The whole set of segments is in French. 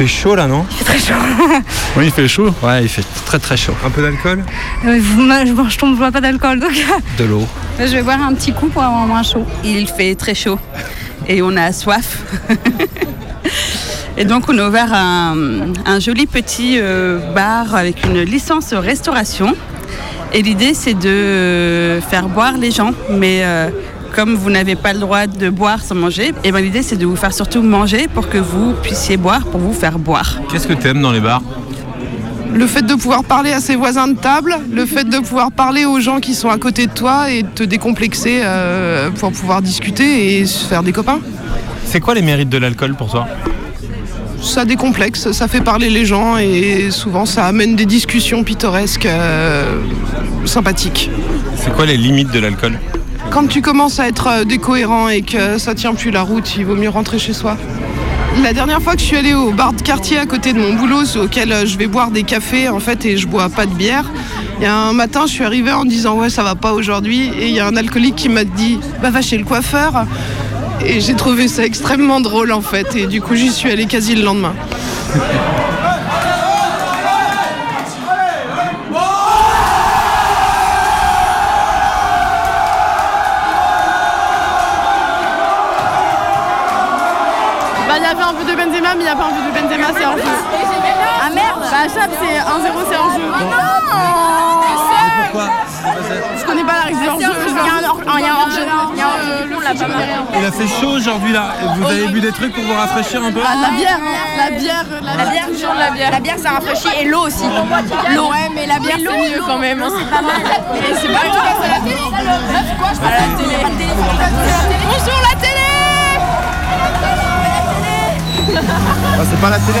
fait chaud là, non Il fait très chaud. Oui, il fait chaud. Ouais, il fait très très chaud. Un peu d'alcool Euh, je je ne bois pas d'alcool, donc De l'eau. je vais boire un petit coup pour avoir moins chaud. Il fait très chaud et on a soif. et donc on a ouvert un, un joli petit euh, bar avec une licence restauration. Et l'idée c'est de faire boire les gens, mais euh, comme vous n'avez pas le droit de boire sans manger, et ben l'idée c'est de vous faire surtout manger pour que vous puissiez boire, pour vous faire boire. Qu'est-ce que t'aimes dans les bars? Le fait de pouvoir parler à ses voisins de table, le fait de pouvoir parler aux gens qui sont à côté de toi et de te décomplexer euh, pour pouvoir discuter et se faire des copains. C'est quoi les mérites de l'alcool pour toi? Ça décomplexe, ça fait parler les gens et souvent ça amène des discussions pittoresques euh, sympathiques. C'est quoi les limites de l'alcool? Quand tu commences à être euh, décohérent et que ça tient plus la route, il vaut mieux rentrer chez soi. La dernière fois que je suis allée au bar de quartier à côté de mon boulot, auquel euh, je vais boire des cafés en fait et je bois pas de bière, a un matin je suis arrivée en disant ouais ça va pas aujourd'hui et il y a un alcoolique qui m'a dit bah va chez le coiffeur et j'ai trouvé ça extrêmement drôle en fait et du coup j'y suis allée quasi le lendemain. Bah, Chap, c'est 1-0, c'est en jeu. Pourquoi Je connais pas la règle du hors-jeu. Il y a un hors- il y a un hors-jeu. Il y a un l'a pas marqué. Il a fait chaud aujourd'hui là. Vous avez bu des trucs pour vous rafraîchir un peu Ah, la bière, la bière, la bière, toujours de la bière. La bière, ça rafraîchit et l'eau aussi. L'eau, ouais, mais la bière, c'est mieux quand même. hein. Et c'est pas tout à fait la télé. Quoi, je la télé. Bonjour la télé Ah, C'est pas la télé.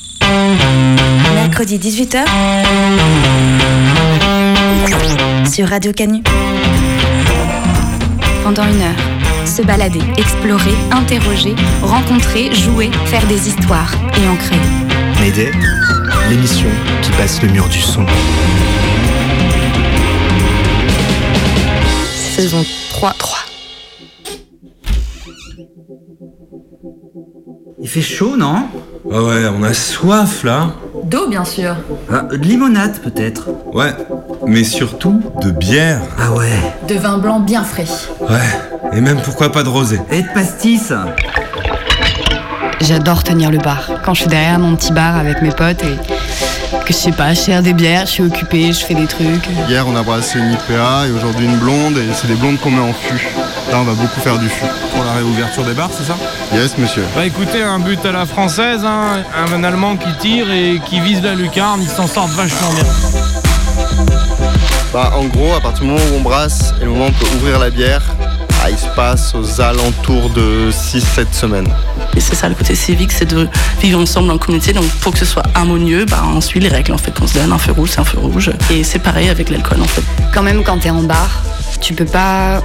mercredi 18h, sur Radio Canu. Pendant une heure, se balader, explorer, interroger, rencontrer, jouer, faire des histoires et en créer. Mayday, l'émission qui passe le mur du son. Saison 3. 3. Il fait chaud, non? Ah ouais, on a soif là. D'eau, bien sûr. Ah, De limonade, peut-être Ouais, mais surtout de bière. Ah ouais. De vin blanc bien frais. Ouais, et même pourquoi pas de rosé. Et de pastis J'adore tenir le bar. Quand je suis derrière mon petit bar avec mes potes et que je sais pas, je sers des bières, je suis occupée, je fais des trucs. Hier, on a brassé une IPA et aujourd'hui une blonde, et c'est des blondes qu'on met en fût. Là, on va beaucoup faire du fût. Pour la réouverture des bars, c'est ça? Yes, monsieur. Bah écoutez, un but à la française, hein, un Allemand qui tire et qui vise la lucarne, ils s'en sortent vachement bien. Bah, en gros, à partir du moment où on brasse et le moment où on peut ouvrir la bière, ah, il se passe aux alentours de 6-7 semaines. Et c'est ça le côté civique, c'est de vivre ensemble en communauté. Donc pour que ce soit harmonieux, bah, on suit les règles en fait. On se donne un feu rouge, c'est un feu rouge. Et c'est pareil avec l'alcool en fait. Quand même, quand t'es en bar, tu peux pas.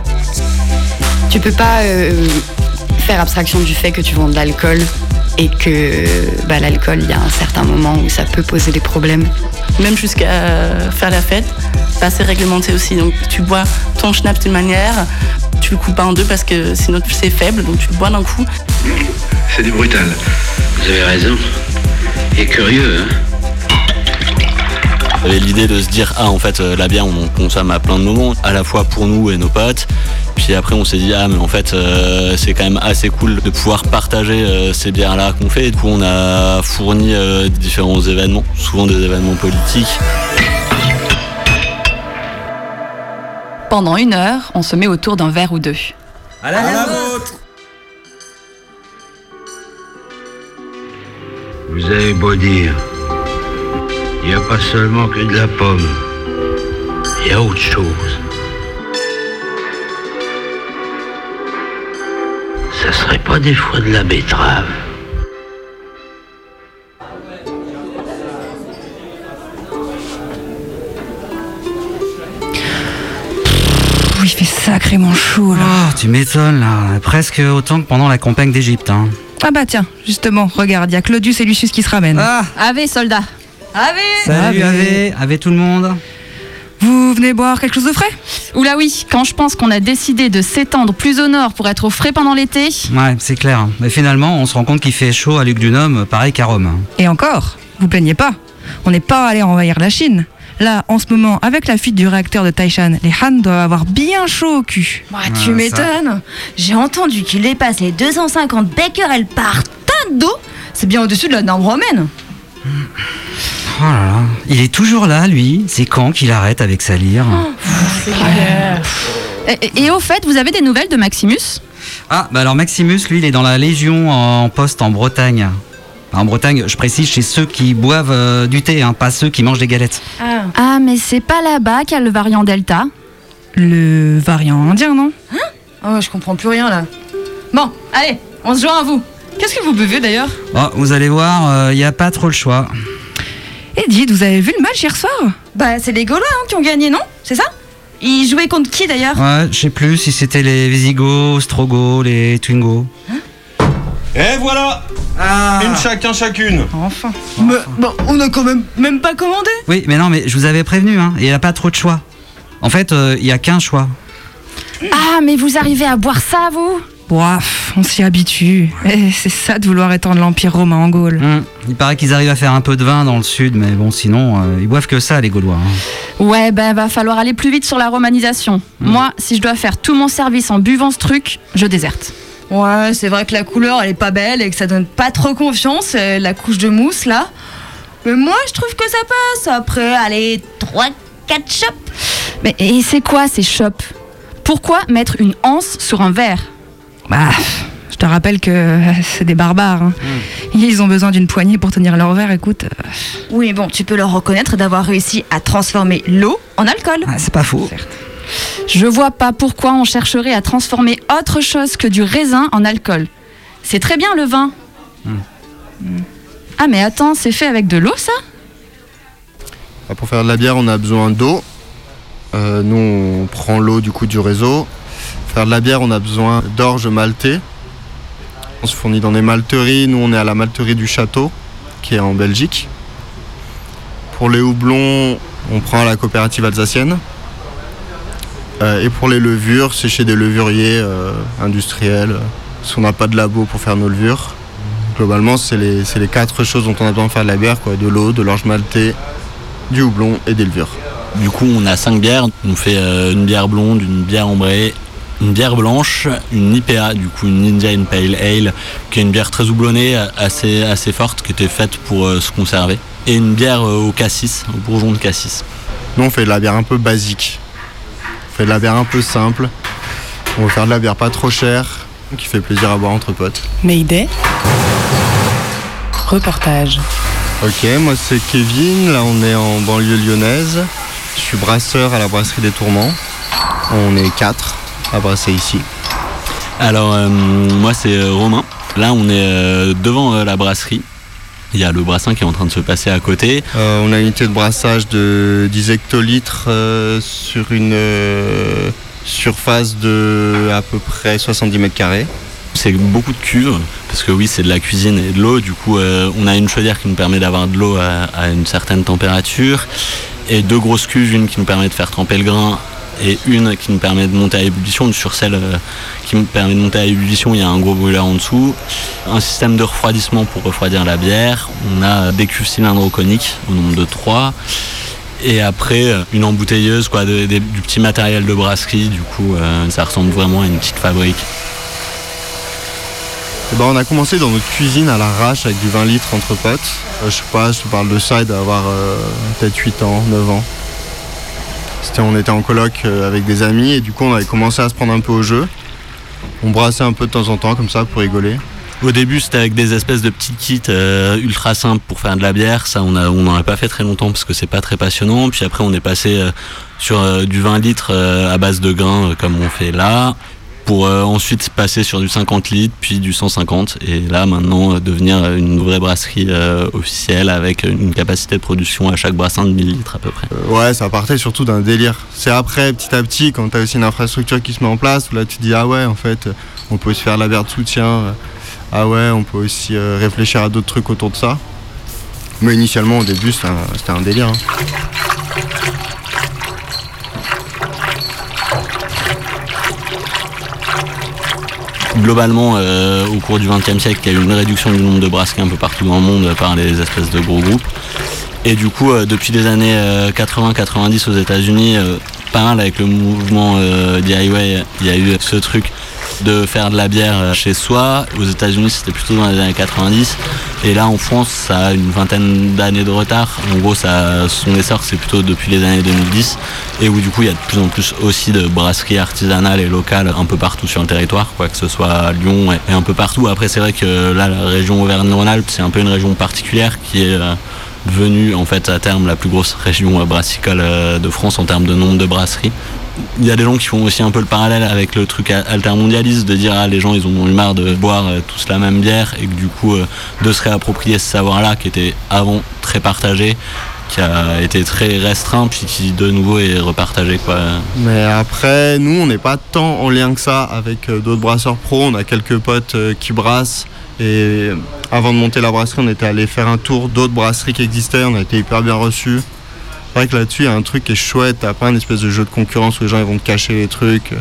Tu peux pas euh, faire abstraction du fait que tu vends de l'alcool et que bah, l'alcool, il y a un certain moment où ça peut poser des problèmes. Même jusqu'à faire la fête, bah, c'est réglementé aussi. Donc tu bois ton schnapp d'une manière, tu le coupes pas en deux parce que sinon c'est faible, donc tu le bois d'un coup. C'est du brutal. Vous avez raison. Et curieux, hein avait l'idée de se dire ah en fait euh, la bière on en consomme à plein de moments à la fois pour nous et nos potes. Puis après on s'est dit ah mais en fait euh, c'est quand même assez cool de pouvoir partager euh, ces bières là qu'on fait. Et du coup on a fourni euh, différents événements souvent des événements politiques. Pendant une heure, on se met autour d'un verre ou deux. À la, vôtre. Vous avez beau dire, il n'y a pas seulement que de la pomme. Il y a autre chose. Ça serait pas des fois de la betterave il fait sacrément chaud là. Oh, tu m'étonnes là. Presque autant que pendant la campagne d'Égypte. Hein. Ah bah tiens, justement, regarde, il y a Claudius et Lucius qui se ramènent. Ah Ave, soldat. Ave Salut, Ave. Ave tout le monde. Vous venez boire quelque chose de frais? Oula oui, quand je pense qu'on a décidé de s'étendre plus au nord pour être au frais pendant l'été. Ouais, c'est clair. Mais finalement, on se rend compte qu'il fait chaud à Luc du Nôme, pareil qu'à Rome. Et encore, vous plaignez pas. On n'est pas allé envahir la Chine. Là, en ce moment, avec la fuite du réacteur de Taishan, les Han doivent avoir bien chaud au cul. Bah, tu m'étonnes. J'ai entendu qu'il dépasse les 250 becquerels par tonne d'eau. C'est bien au-dessus de la norme romaine. Oh là là, il est toujours là, lui. C'est quand qu'il arrête avec sa lyre Et, et- et au fait, vous avez des nouvelles de Maximus? Ah, bah alors Maximus, lui, il est dans la Légion en poste en Bretagne. En Bretagne, je précise, chez ceux qui boivent euh, du thé, hein, pas ceux qui mangent des galettes. Ah, mais c'est pas là-bas qu'il y a le variant Delta. Le variant indien, non? Oh, je comprends plus rien là. Bon, allez, on se joint à vous. Qu'est-ce que vous buvez d'ailleurs Oh, vous allez voir, il n'y a pas trop le choix. Et dites, vous avez vu le match hier soir Bah, c'est les Gaulois hein, qui ont gagné, non C'est ça Ils jouaient contre qui d'ailleurs Ouais, je sais plus si c'était les Visigoths, Ostrogoths, les Twingos. Et voilà Une chacun chacune Enfin. Mais, bon, on a quand même même pas commandé. Oui, mais non, mais je vous avais prévenu, hein, il n'y a pas trop de choix. En fait, euh, il n'y a qu'un choix. Ah, mais vous arrivez à boire ça, vous Bref, on s'y habitue. Eh, c'est ça de vouloir étendre l'Empire romain en Gaule. Hum, Il paraît qu'ils arrivent à faire un peu de vin dans le sud, mais bon, sinon, euh, ils boivent que ça, les Gaulois. hein. Ouais, ben va falloir aller plus vite sur la romanisation. Moi, si je dois faire tout mon service en buvant ce truc, je déserte. Ouais, c'est vrai que la couleur elle est pas belle et que ça donne pas trop confiance, euh, la couche de mousse là. Mais moi je trouve que ça passe. Après, allez, 3 4 chopes. Mais et c'est quoi ces chopes Pourquoi mettre une anse sur un verre? Bah, je te rappelle que euh, c'est des barbares. hein. Ils ont besoin d'une poignée pour tenir leur verre, écoute. euh, Oui, bon, tu peux leur reconnaître d'avoir réussi à transformer l'eau en alcool. Ah, c'est pas faux. Je vois pas pourquoi on chercherait à transformer autre chose que du raisin en alcool. C'est très bien le vin. Ah mais attends, c'est fait avec de l'eau ça? Bah, Pour faire de la bière, on a besoin d'eau. Euh, nous, on prend l'eau du coup du réseau. Faire de la bière, on a besoin d'orge maltée. On se fournit dans des malteries. Nous, on est à la malterie du Château, qui est en Belgique. Pour les houblons, on prend la coopérative alsacienne. Euh, et pour les levures, c'est chez des levuriers euh, industriels. Parce qu'on n'a pas de labo pour faire nos levures. Globalement, c'est les, quatre choses dont on a besoin de faire de la bière. De l'eau, de l'orge maltée, du houblon et des levures. Du coup, on a cinq bières. On fait euh, une bière blonde, une bière ambrée, une bière blanche, une IPA, du coup une Indian Pale Ale, qui est une bière très houblonnée, assez, assez forte, qui était faite pour euh, se conserver. Et une bière euh, au cassis, au bourgeon de cassis. Nous, on fait de la bière un peu basique. On fait de la bière un peu simple. On veut faire de la bière pas trop chère, qui fait plaisir à boire entre potes. Mayday. Reportage. Ok, moi c'est Kevin, là on est en banlieue lyonnaise. Je suis brasseur à la brasserie des Tourments. On est quatre à brasser ici. Alors, euh, moi, c'est euh, Romain. Là, on est euh, devant la brasserie. Il y a le brassin qui est en train de se passer à côté. Euh, on a une unité de brassage de 10 hectolitres euh, sur une euh, surface de à peu près 70 mètres carrés. C'est beaucoup de cuves, parce que oui, c'est de la cuisine et de l'eau. Du coup, on a une chaudière qui nous permet d'avoir de l'eau à, à une certaine température. Et deux grosses cuves, une qui nous permet de faire tremper le grain et une qui nous permet de monter à ébullition. Sur celle euh, qui me permet de monter à ébullition, il y a un gros brûleur en dessous. Un système de refroidissement pour refroidir la bière. On a des cuves cylindres coniques au nombre de trois. Et après, euh, une embouteilleuse, quoi, du petit matériel de brasserie. Du coup, euh, ça ressemble vraiment à une petite fabrique. Eh ben, on a commencé dans notre cuisine à l'arrache avec du 20 litres entre potes. Euh, je sais pas, je te parle de ça, il doit avoir euh, peut-être 8 ans, 9 ans. On était en coloc euh, avec des amis et du coup on avait commencé à se prendre un peu au jeu. On brassait un peu de temps en temps comme ça pour rigoler. Au début, c'était avec des espèces de petits kits euh, ultra simples pour faire de la bière. Ça, on a, on n'en a pas fait très longtemps parce que c'est pas très passionnant. Puis après, on est passé euh, sur du 20 litres à base de grains comme on fait là. Pour euh, ensuite passer sur du 50 litres, puis du 150, et là maintenant euh, devenir une vraie brasserie euh, officielle avec une capacité de production à chaque brassin de 1000 litres à peu près. Ouais, ça partait surtout d'un délire. C'est après, petit à petit, quand tu as aussi une infrastructure qui se met en place, où là tu dis ah ouais, en fait, on peut se faire la bière de soutien, ah ouais, on peut aussi réfléchir à d'autres trucs autour de ça. Mais initialement, au début, c'était un, c'était un délire. hein. Globalement, euh, au cours du XXe siècle, il y a eu une réduction du nombre de brasseries un peu partout dans le monde par les espèces de gros groupes. Et du coup, euh, depuis les années 80-90 aux États-Unis, euh, pas mal avec le mouvement euh, DIY, il y a eu ce truc de faire de la bière euh, chez soi. Aux États-Unis, c'était plutôt dans les années 90. Et là, en France, ça a une vingtaine d'années de retard. En gros, ça, son essor, c'est plutôt depuis les années 2010. Et où, du coup, il y a de plus en plus aussi de brasseries artisanales et locales un peu partout sur le territoire, quoi que ce soit à Lyon et, un peu partout. Après, c'est vrai que là, la région Auvergne-Rhône-Alpes, c'est un peu une région particulière qui est euh, devenue, en fait, à terme, la plus grosse région euh, brassicole de France en termes de nombre de brasseries il y a des gens qui font aussi un peu le parallèle avec le truc altermondialiste de dire ah les gens ils ont eu marre de boire euh, tous la même bière et que du coup euh, de se réapproprier ce savoir là qui était avant très partagé qui a été très restreint puis qui de nouveau est repartagé quoi. Mais après, nous, on n'est pas tant en lien que ça avec euh, d'autres brasseurs pros. On a quelques potes qui brassent. Et avant de monter la brasserie, on était allé faire un tour d'autres brasseries qui existaient. On a été hyper bien reçus. C'est vrai que là-dessus, il y a un truc qui est chouette. T'as pas un espèce de jeu de concurrence où les gens ils vont te cacher les trucs.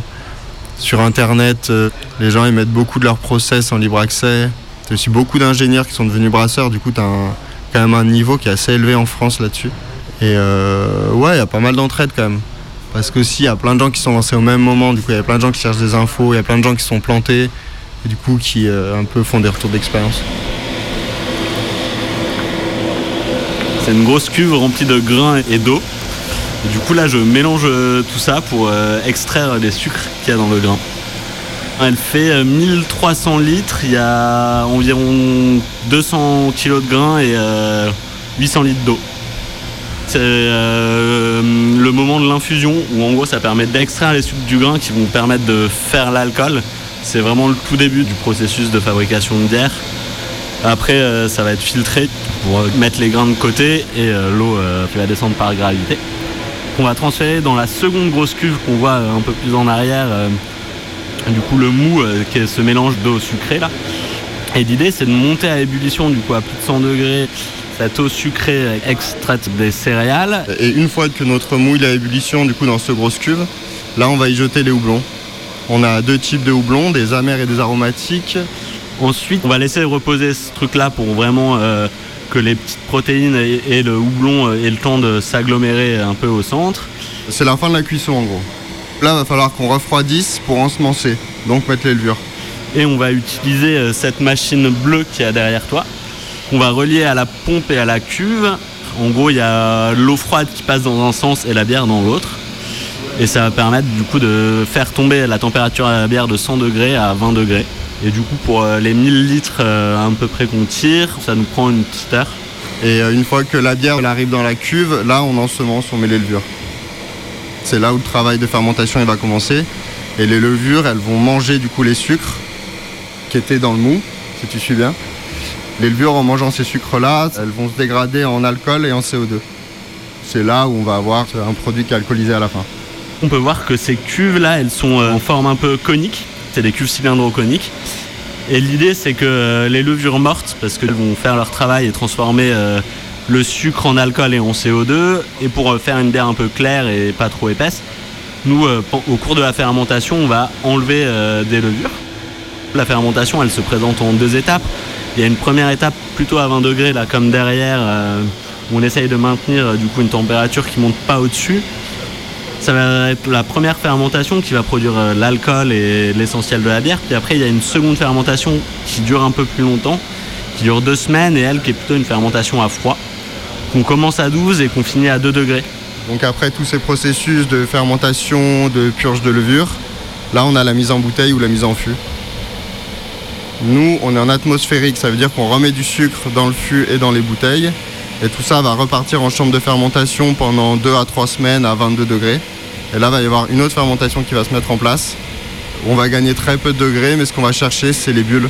Sur Internet, euh, les gens ils mettent beaucoup de leur process en libre accès. T'as aussi beaucoup d'ingénieurs qui sont devenus brasseurs. Du coup, t'as un- quand même un niveau qui est assez élevé en France là-dessus. Et euh, ouais, il y a pas mal d'entraide quand même. Parce qu'aussi, il y a plein de gens qui sont lancés au même moment. Du coup, il y a plein de gens qui cherchent des infos. Il y a plein de gens qui sont plantés. Et du coup, qui euh, un peu font des retours d'expérience. C'est une grosse cuve remplie de grains et d'eau. Du coup là je mélange euh, tout ça pour euh, extraire les sucres qu'il y a dans le grain. Elle fait euh, 1300 litres, il y a environ 200 kg de grains et euh, 800 litres d'eau. C'est euh, le moment de l'infusion où en gros ça permet d'extraire les sucres du grain qui vont permettre de faire l'alcool. C'est vraiment le tout début du processus de fabrication de bière. Après euh, ça va être filtré pour euh, mettre les grains de côté et euh, l'eau qui va descendre par gravité. On va transférer dans la seconde grosse cuve qu'on voit un peu plus en arrière. du coup le mou qui est ce mélange d'eau sucrée là. Et l'idée c'est de monter à ébullition du coup à plus de 100 degrés cette eau sucrée extraite des céréales. Et une fois que notre mouille à ébullition, du coup, dans ce grosse cuve, là, on va y jeter les houblons. On a deux types de houblons, des amers et des aromatiques. Ensuite on va laisser reposer ce truc là pour vraiment euh, que les petites protéines et, et le houblon euh, aient le temps de s'agglomérer un peu au centre. C'est la fin de la cuisson, en gros. Là, il va falloir qu'on refroidisse pour ensemencer, donc mettre les levures. Et on va utiliser euh, cette machine bleue qui est derrière toi, qu'on va relier à la pompe et à la cuve. En gros, il y a l'eau froide qui passe dans un sens et la bière dans l'autre. Et ça va permettre du coup de faire tomber la température de la bière de 100 degrés à 20 degrés. Et du coup, pour euh, les 1000 litres euh, à peu près qu'on tire, ça nous prend une petite heure. Et euh, une fois que la bière elle arrive dans la cuve, là, on ensemence, on met les levures. C'est là où le travail de fermentation il va commencer. Et les levures, elles vont manger du coup les sucres qui étaient dans le mou, si tu suis bien. Les levures, en mangeant ces sucres-là, elles vont se dégrader en alcool et en CO2. C'est là où on va avoir un produit qui est alcoolisé à la fin. On peut voir que ces cuves là, elles sont en forme un peu conique. C'est des cuves cylindro-coniques. Et l'idée c'est que euh, les levures mortes, parce qu'elles vont faire leur travail et transformer euh, le sucre en alcool et en CO2, et pour euh, faire une bière un peu claire et pas trop épaisse, nous au cours de la fermentation, on va enlever des levures. La fermentation, elle se présente en deux étapes. Il y a une première étape plutôt à 20 degrés, là comme derrière, où on essaye de maintenir du coup une température qui monte pas au-dessus. Ça va être la première fermentation qui va produire euh, l'alcool et l'essentiel de la bière. Puis après, il y a une seconde fermentation qui dure un peu plus longtemps, qui dure deux semaines et elle qui est plutôt une fermentation à froid. Qu'on commence à 12 et qu'on finit à 2 degrés. Donc après tous ces processus de fermentation, de purge de levure, là on a la mise en bouteille ou la mise en fût. Nous, on est en atmosphérique, ça veut dire qu'on remet du sucre dans le fût et dans les bouteilles. Et tout ça va repartir en chambre de fermentation pendant 2 à 3 semaines à 22 degrés. Et là, va y avoir une autre fermentation qui va se mettre en place, On va gagner très peu de degrés, mais ce qu'on va chercher, c'est les bulles.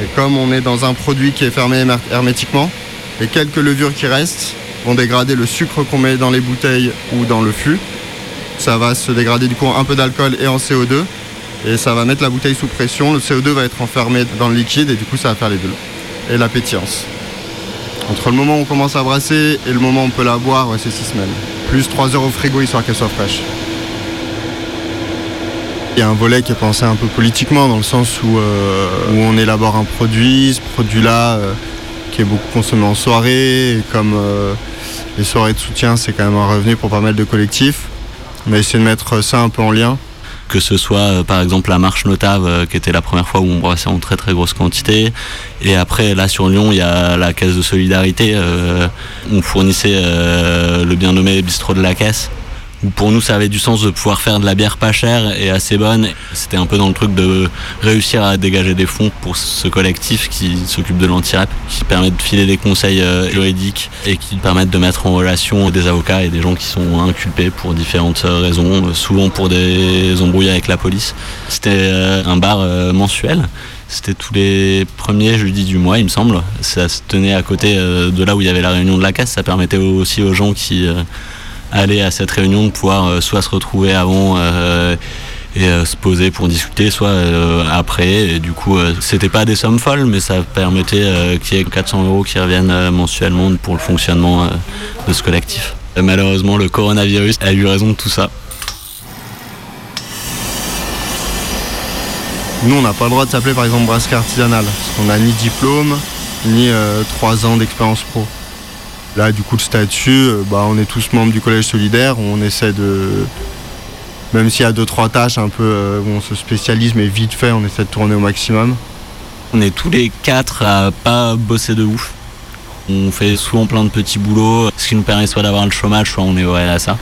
Et comme on est dans un produit qui est fermé hermé- hermétiquement, les quelques levures qui restent vont dégrader le sucre qu'on met dans les bouteilles ou dans le fût. Ça va se dégrader du coup en un peu d'alcool et en CO2. Et ça va mettre la bouteille sous pression. Le CO2 va être enfermé dans le liquide et du coup ça va faire les bulles. Et la pétillance. Entre le moment où on commence à brasser et le moment où on peut la boire, ouais, c'est 6 semaines. Plus 3 heures au frigo histoire qu'elle soit fraîche. Il y a un volet qui est pensé un peu politiquement dans le sens où, euh, où on élabore un produit, ce produit-là euh, qui est beaucoup consommé en soirée, et comme euh, les soirées de soutien c'est quand même un revenu pour pas mal de collectifs, on a essayé de mettre ça un peu en lien. Que ce soit euh, par exemple la marche notable euh, qui était la première fois où on brassait en très très grosse quantité. Et après là sur Lyon il y a la caisse de solidarité euh, on fournissait le bien nommé bistrot de la caisse pour nous ça avait du sens de pouvoir faire de la bière pas chère et assez bonne c'était un peu dans le truc de réussir à dégager des fonds pour ce collectif qui s'occupe de l'anti-rap qui permet de filer des conseils euh, juridiques et qui permettent de mettre en relation des avocats et des gens qui sont inculpés pour différentes euh, raisons, euh, souvent pour des embrouilles avec la police. C'était un bar mensuel. C'était tous les premiers jeudis du mois, il me semble. Ça se tenait à côté de là où il y avait la réunion de la casse. Ça permettait aussi aux gens qui allaient à cette réunion de pouvoir euh, soit se retrouver avant euh, et euh, se poser pour discuter, soit après. Et du coup, euh, c'était pas des sommes folles, mais ça permettait qu'il y ait 400 euros qui reviennent mensuellement pour le fonctionnement de ce collectif. Malheureusement, le coronavirus a eu raison de tout ça. Nous, on n'a pas le droit de s'appeler par exemple brasserie artisanale, parce qu'on n'a ni diplôme, ni 3 ans d'expérience pro. Là, du coup, le statut, euh, bah, on est tous membres du collège solidaire, on essaie de. Même s'il y a deux trois tâches un peu euh, où on se spécialise, mais vite fait, on essaie de tourner au maximum. On est tous les quatre à pas bosser de ouf. On fait souvent plein de petits boulots, ce qui nous permet soit d'avoir le chômage, soit on est au RSA.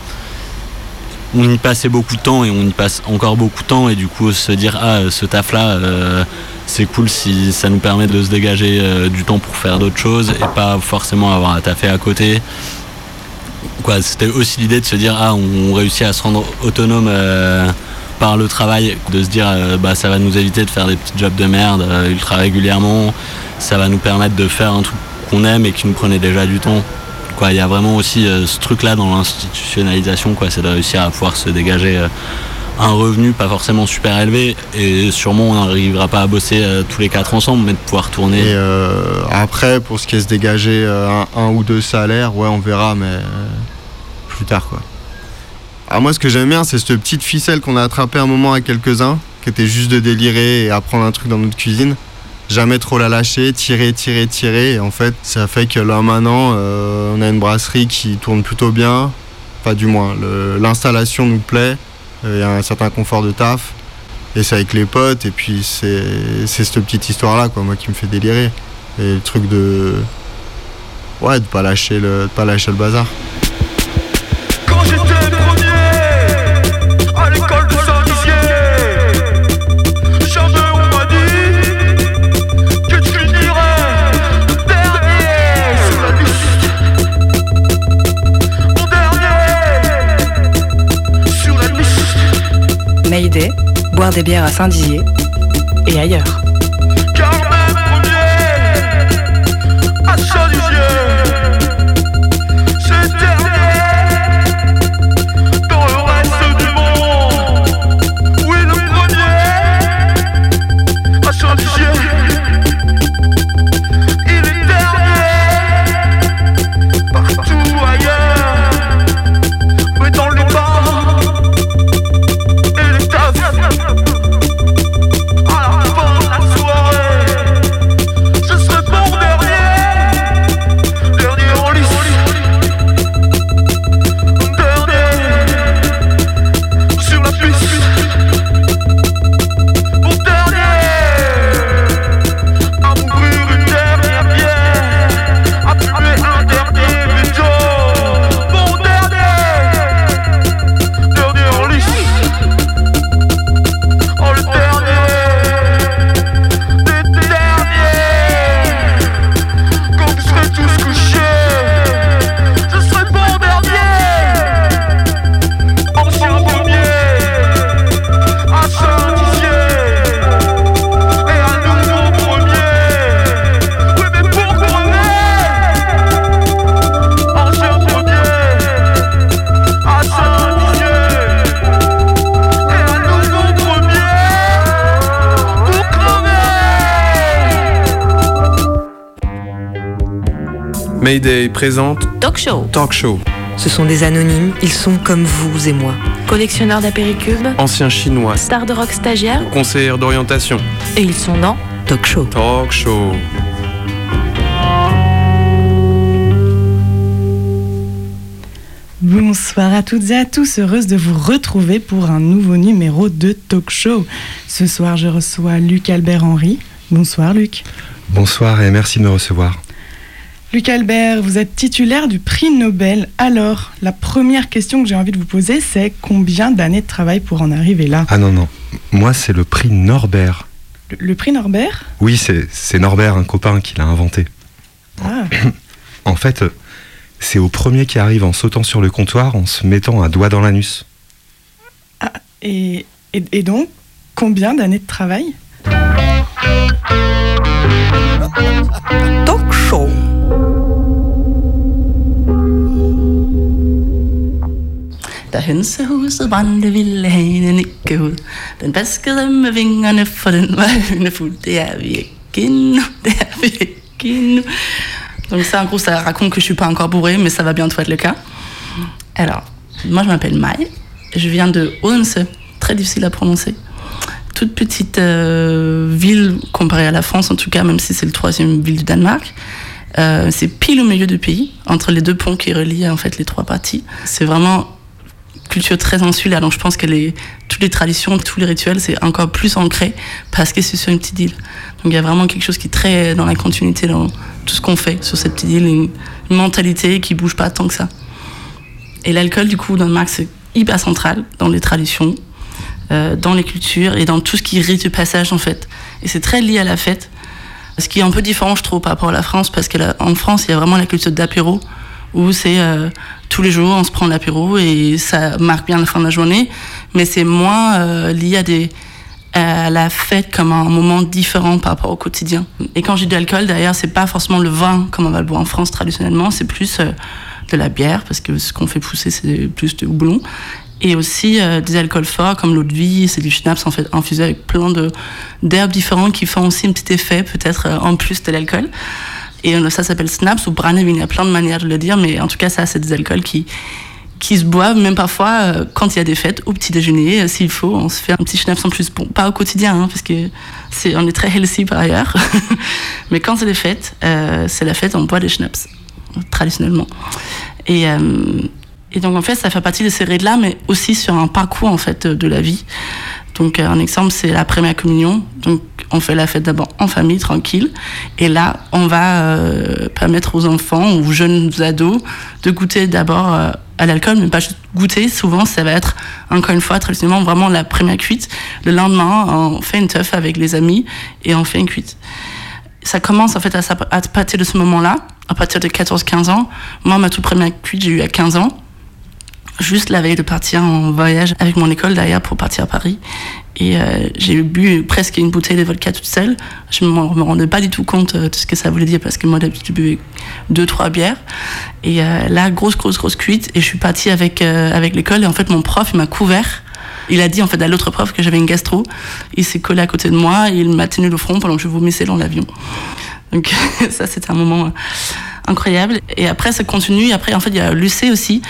On y passait beaucoup de temps et on y passe encore beaucoup de temps et du coup se dire ah ce taf là c'est cool si ça nous permet de se dégager euh, du temps pour faire d'autres choses et pas forcément avoir à taffer à côté. Quoi, c'était aussi l'idée de se dire ah on réussit à se rendre autonome euh, par le travail, de se dire euh, bah ça va nous éviter de faire des petits jobs de merde euh, ultra régulièrement, ça va nous permettre de faire un truc qu'on aime et qui nous prenait déjà du temps. Il y a vraiment aussi euh, ce truc là dans l'institutionnalisation quoi, c'est de réussir à pouvoir se dégager euh, un revenu pas forcément super élevé et sûrement on n'arrivera pas à bosser euh, tous les quatre ensemble mais de pouvoir tourner. Et après, pour ce qui est se dégager un, ou deux salaires, ouais, on verra, mais plus tard quoi. Moi, ce que j'aime bien, c'est cette petite ficelle qu'on a attrapée un moment à quelques-uns, qui était juste de délirer et apprendre un truc dans notre cuisine. Jamais trop la lâcher, tirer, tirer, tirer. Et en fait, ça fait que là maintenant, euh, on a une brasserie qui tourne plutôt bien. Enfin, du moins, l'installation nous plaît. Il y a un certain confort de taf. Et c'est avec les potes. Et puis, c'est c'est cette petite histoire-là, quoi, moi, qui me fait délirer. Et le truc de. Ouais, de pas lâcher le, de pas lâcher le bazar. Mayday, boire des bières à Saint-Dizier et ailleurs. Mayday présente Talk Show. Talk Show. Ce sont des anonymes, ils sont comme vous et moi. Collectionneurs d'apéricubes, Anciens chinois, stars de rock stagiaires, conseillers d'orientation. Et ils sont dans Talk Show. Talk Show. Bonsoir à toutes et à tous, heureuse de vous retrouver pour un nouveau numéro de Talk Show. Ce soir, je reçois Luc Albert Henry. Bonsoir Luc. Bonsoir et merci de me recevoir. Luc Albert, vous êtes titulaire du prix Nobel. Alors, la première question que j'ai envie de vous poser, c'est combien d'années de travail pour en arriver là? Ah non, non. Moi, c'est le prix Norbert. le, le prix Norbert? Oui, c'est c'est Norbert, un copain, qui l'a inventé. Ah, En fait, c'est au premier qui arrive en sautant sur le comptoir en se mettant un doigt dans l'anus. et, et- et donc, combien d'années de travail? Talk Show. Det er er. Donc ça, en gros, ça raconte que je suis pas encore bourrée, mais ça va bientôt être le cas. Alors, moi, je m'appelle Maï. Je viens de Odense, très difficile à prononcer. Toute petite euh, ville comparée à la France, en tout cas, même si c'est le troisième ville du Danemark. Euh, c'est pile au milieu du pays, entre les deux ponts qui relient en fait les trois parties. C'est vraiment culture très insulaire, donc je pense que les, toutes les traditions, tous les rituels, c'est encore plus ancré parce que c'est sur une petite île. Donc il y a vraiment quelque chose qui est très dans la continuité dans tout ce qu'on fait sur cette petite île, une, mentalité qui bouge pas tant que ça. Et l'alcool, du coup, dans le Danemark, c'est hyper central dans les traditions, euh, dans les cultures et dans tout ce qui rite de passage, en fait. Et c'est très lié à la fête. Ce qui est un peu différent, je trouve, par rapport à la France, parce qu'en France, il y a vraiment la culture d'apéro, où c'est euh, tous les jours, on se prend l'apéro et ça marque bien la fin de la journée, mais c'est moins euh, lié à, des, à la fête comme un moment différent par rapport au quotidien. Et quand j'ai de l'alcool, d'ailleurs, c'est pas forcément le vin comme on va le boire en France traditionnellement, c'est plus euh, de la bière, parce que ce qu'on fait pousser, c'est plus de houblon. Et aussi euh, des alcools forts comme l'eau de vie, c'est du schnapps en fait infusé avec plein d'herbes différentes qui font aussi un petit effet peut-être euh, en plus de l'alcool. Et euh, ça s'appelle snaps ou brandevin, il y a plein de manières de le dire, mais en tout cas ça c'est des alcools qui qui se boivent même parfois euh, quand il y a des fêtes au petit déjeuner euh, s'il faut on se fait un petit schnapps en plus. Bon pas au quotidien hein, parce que c'est on est très healthy par ailleurs. Mais quand c'est des fêtes c'est la fête on boit des schnapps traditionnellement. Et et donc en fait, ça fait partie de ces rites-là, mais aussi sur un parcours en fait de la vie. Donc euh, un exemple, c'est la première communion. Donc on fait la fête d'abord en famille, tranquille. Et là, on va euh, permettre aux enfants ou aux jeunes ados de goûter d'abord euh, à l'alcool, mais pas juste goûter. Souvent, ça va être, encore une fois, traditionnellement, vraiment la première cuite. Le lendemain, on fait une teuf avec les amis et on fait une cuite. Ça commence en fait à partir de ce moment-là, à partir de 14-15 ans. Moi, ma toute première cuite, j'ai eu à 15 ans juste la veille de partir en voyage avec mon école d'ailleurs pour partir à Paris. Et euh, j'ai bu presque une bouteille de vodka toute seule. Je ne me rendais pas du tout compte euh, de ce que ça voulait dire parce que moi d'habitude je buvais deux, trois bières. Et euh, là, grosse, grosse, grosse cuite. Et je suis partie avec, euh, avec l'école et en fait mon prof il m'a couvert. Il a dit en fait à l'autre prof que j'avais une gastro. Il s'est collé à côté de moi et il m'a tenu le front pendant que je vomissais dans l'avion. Donc ça c'était un moment euh, incroyable. Et après ça continue. Et après en fait il y a l'UC aussi.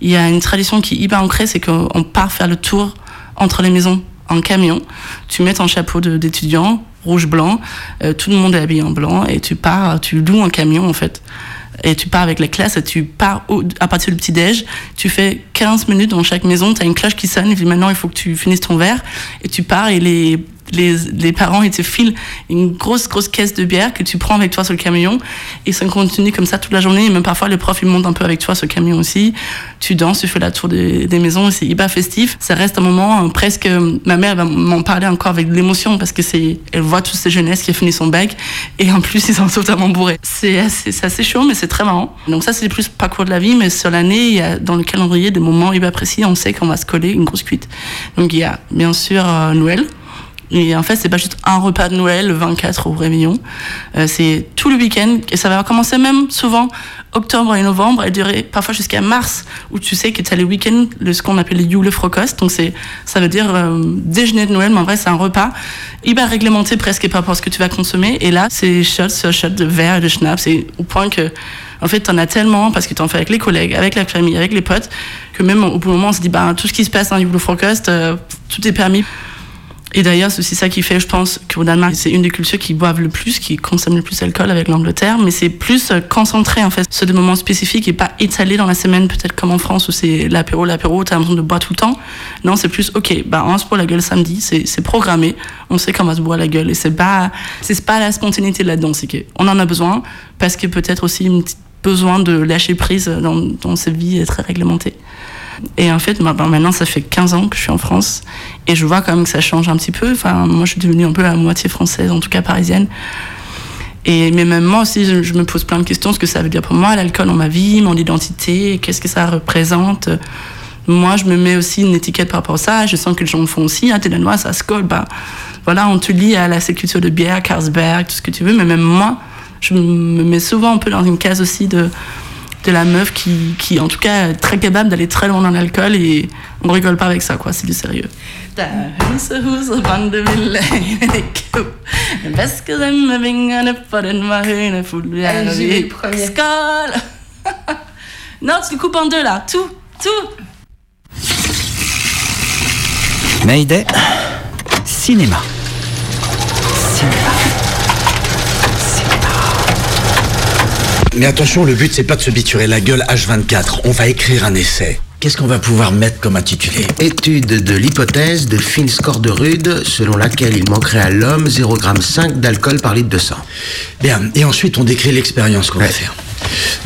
Il y a une tradition qui est hyper ancrée, c'est qu'on part faire le tour entre les maisons en camion. Tu mets ton chapeau d'étudiant rouge blanc. euh, tout le monde est habillé en blanc et tu pars, tu loues un camion en fait. Et tu pars avec la classe et tu pars à partir du petit-déj. Tu fais 15 minutes dans chaque maison. Tu as une cloche qui sonne. Il dit maintenant il faut que tu finisses ton verre. Et tu pars et les, les, les parents ils te filent une grosse, grosse caisse de bière que tu prends avec toi sur le camion. Et ça continue comme ça toute la journée. Et même parfois le prof il monte un peu avec toi sur le camion aussi. Tu danses, tu fais la tour des, des maisons. C'est hyper festif. Ça reste un moment euh, presque. Ma mère va m'en parler encore avec l'émotion parce que c'est, elle voit toutes ces jeunesses qui a fini son bac et en plus ils sont totalement bourrés. C'est assez, assez chaud, mais c'est très marrant. Donc ça c'est plus le parcours de la vie, mais sur l'année il y a dans le calendrier des moments hyper précis. On sait qu'on va se coller une grosse cuite. Donc il y a bien sûr euh, Noël Et en fait, c'est pas juste un repas de Noël le 24 au réveillon. Euh, c'est tout le week-end et ça va commencer même souvent octobre et novembre et durer parfois jusqu'à mars où tu sais que tu as les week-ends, ce qu'on appelle les julefrokost. Donc c'est, ça veut dire euh, déjeuner de Noël, mais en vrai c'est un repas hyper réglementé presque par rapport à ce que tu vas consommer. Et là, c'est shots shots de verre et de schnapps. Et au point que, en fait, t'en as tellement parce que t'en fais avec les collègues, avec la famille, avec les potes, que même au bout d'un moment, on se dit, bah, tout ce qui se passe dans le julefrokost, euh, tout est permis. Et d'ailleurs, c'est aussi ça qui fait, je pense, qu'au Danemark, c'est une des cultures qui boivent le plus, qui consomment le plus d'alcool avec l'Angleterre, mais c'est plus euh, concentré, en fait, sur des moments spécifiques et pas étalé dans la semaine, peut-être comme en France où c'est l'apéro, l'apéro, t'as l'impression de boire tout le temps. Non, c'est plus, ok, bah, on se boit la gueule samedi, c'est, programmé, on sait qu'on va se boire la gueule et c'est pas, c'est pas la spontanéité là-dedans, c'est qu'on en a besoin parce que peut-être aussi une petite besoin de lâcher prise dans, dans cette vie très réglementée. Et en fait, bah, bah, maintenant, ça fait 15 ans que je suis en France et je vois quand même que ça change un petit peu. Enfin, moi, je suis devenue un peu à moitié française, en tout cas parisienne. Et, mais même moi aussi, je, me pose plein de questions. Ce que ça veut dire pour moi, l'alcool dans ma vie, mon identité, qu'est-ce que ça représente. Moi, je me mets aussi une étiquette par rapport à ça. Je sens que les gens le font aussi. Ah, t'es danois, ça se colle. Bah, voilà, on te lie à la culture de bière, Carlsberg, tout ce que tu veux. Mais même moi, je me mets souvent un peu dans une case aussi de, de la meuf qui, qui, en tout cas, est très capable d'aller très loin dans l'alcool et on ne rigole pas avec ça, quoi. C'est du sérieux. Non, tu le coupes en deux là, tout, tout. Mayday, cinéma. Mais attention, le but c'est pas de se biturer la gueule H24. On va écrire un essai. Qu'est-ce qu'on va pouvoir mettre comme intitulé? Étude de l'hypothèse de Phil Scorderud, selon laquelle il manquerait à l'homme 0,5 g d'alcool par litre de sang. Bien, et ensuite on décrit l'expérience qu'on va faire.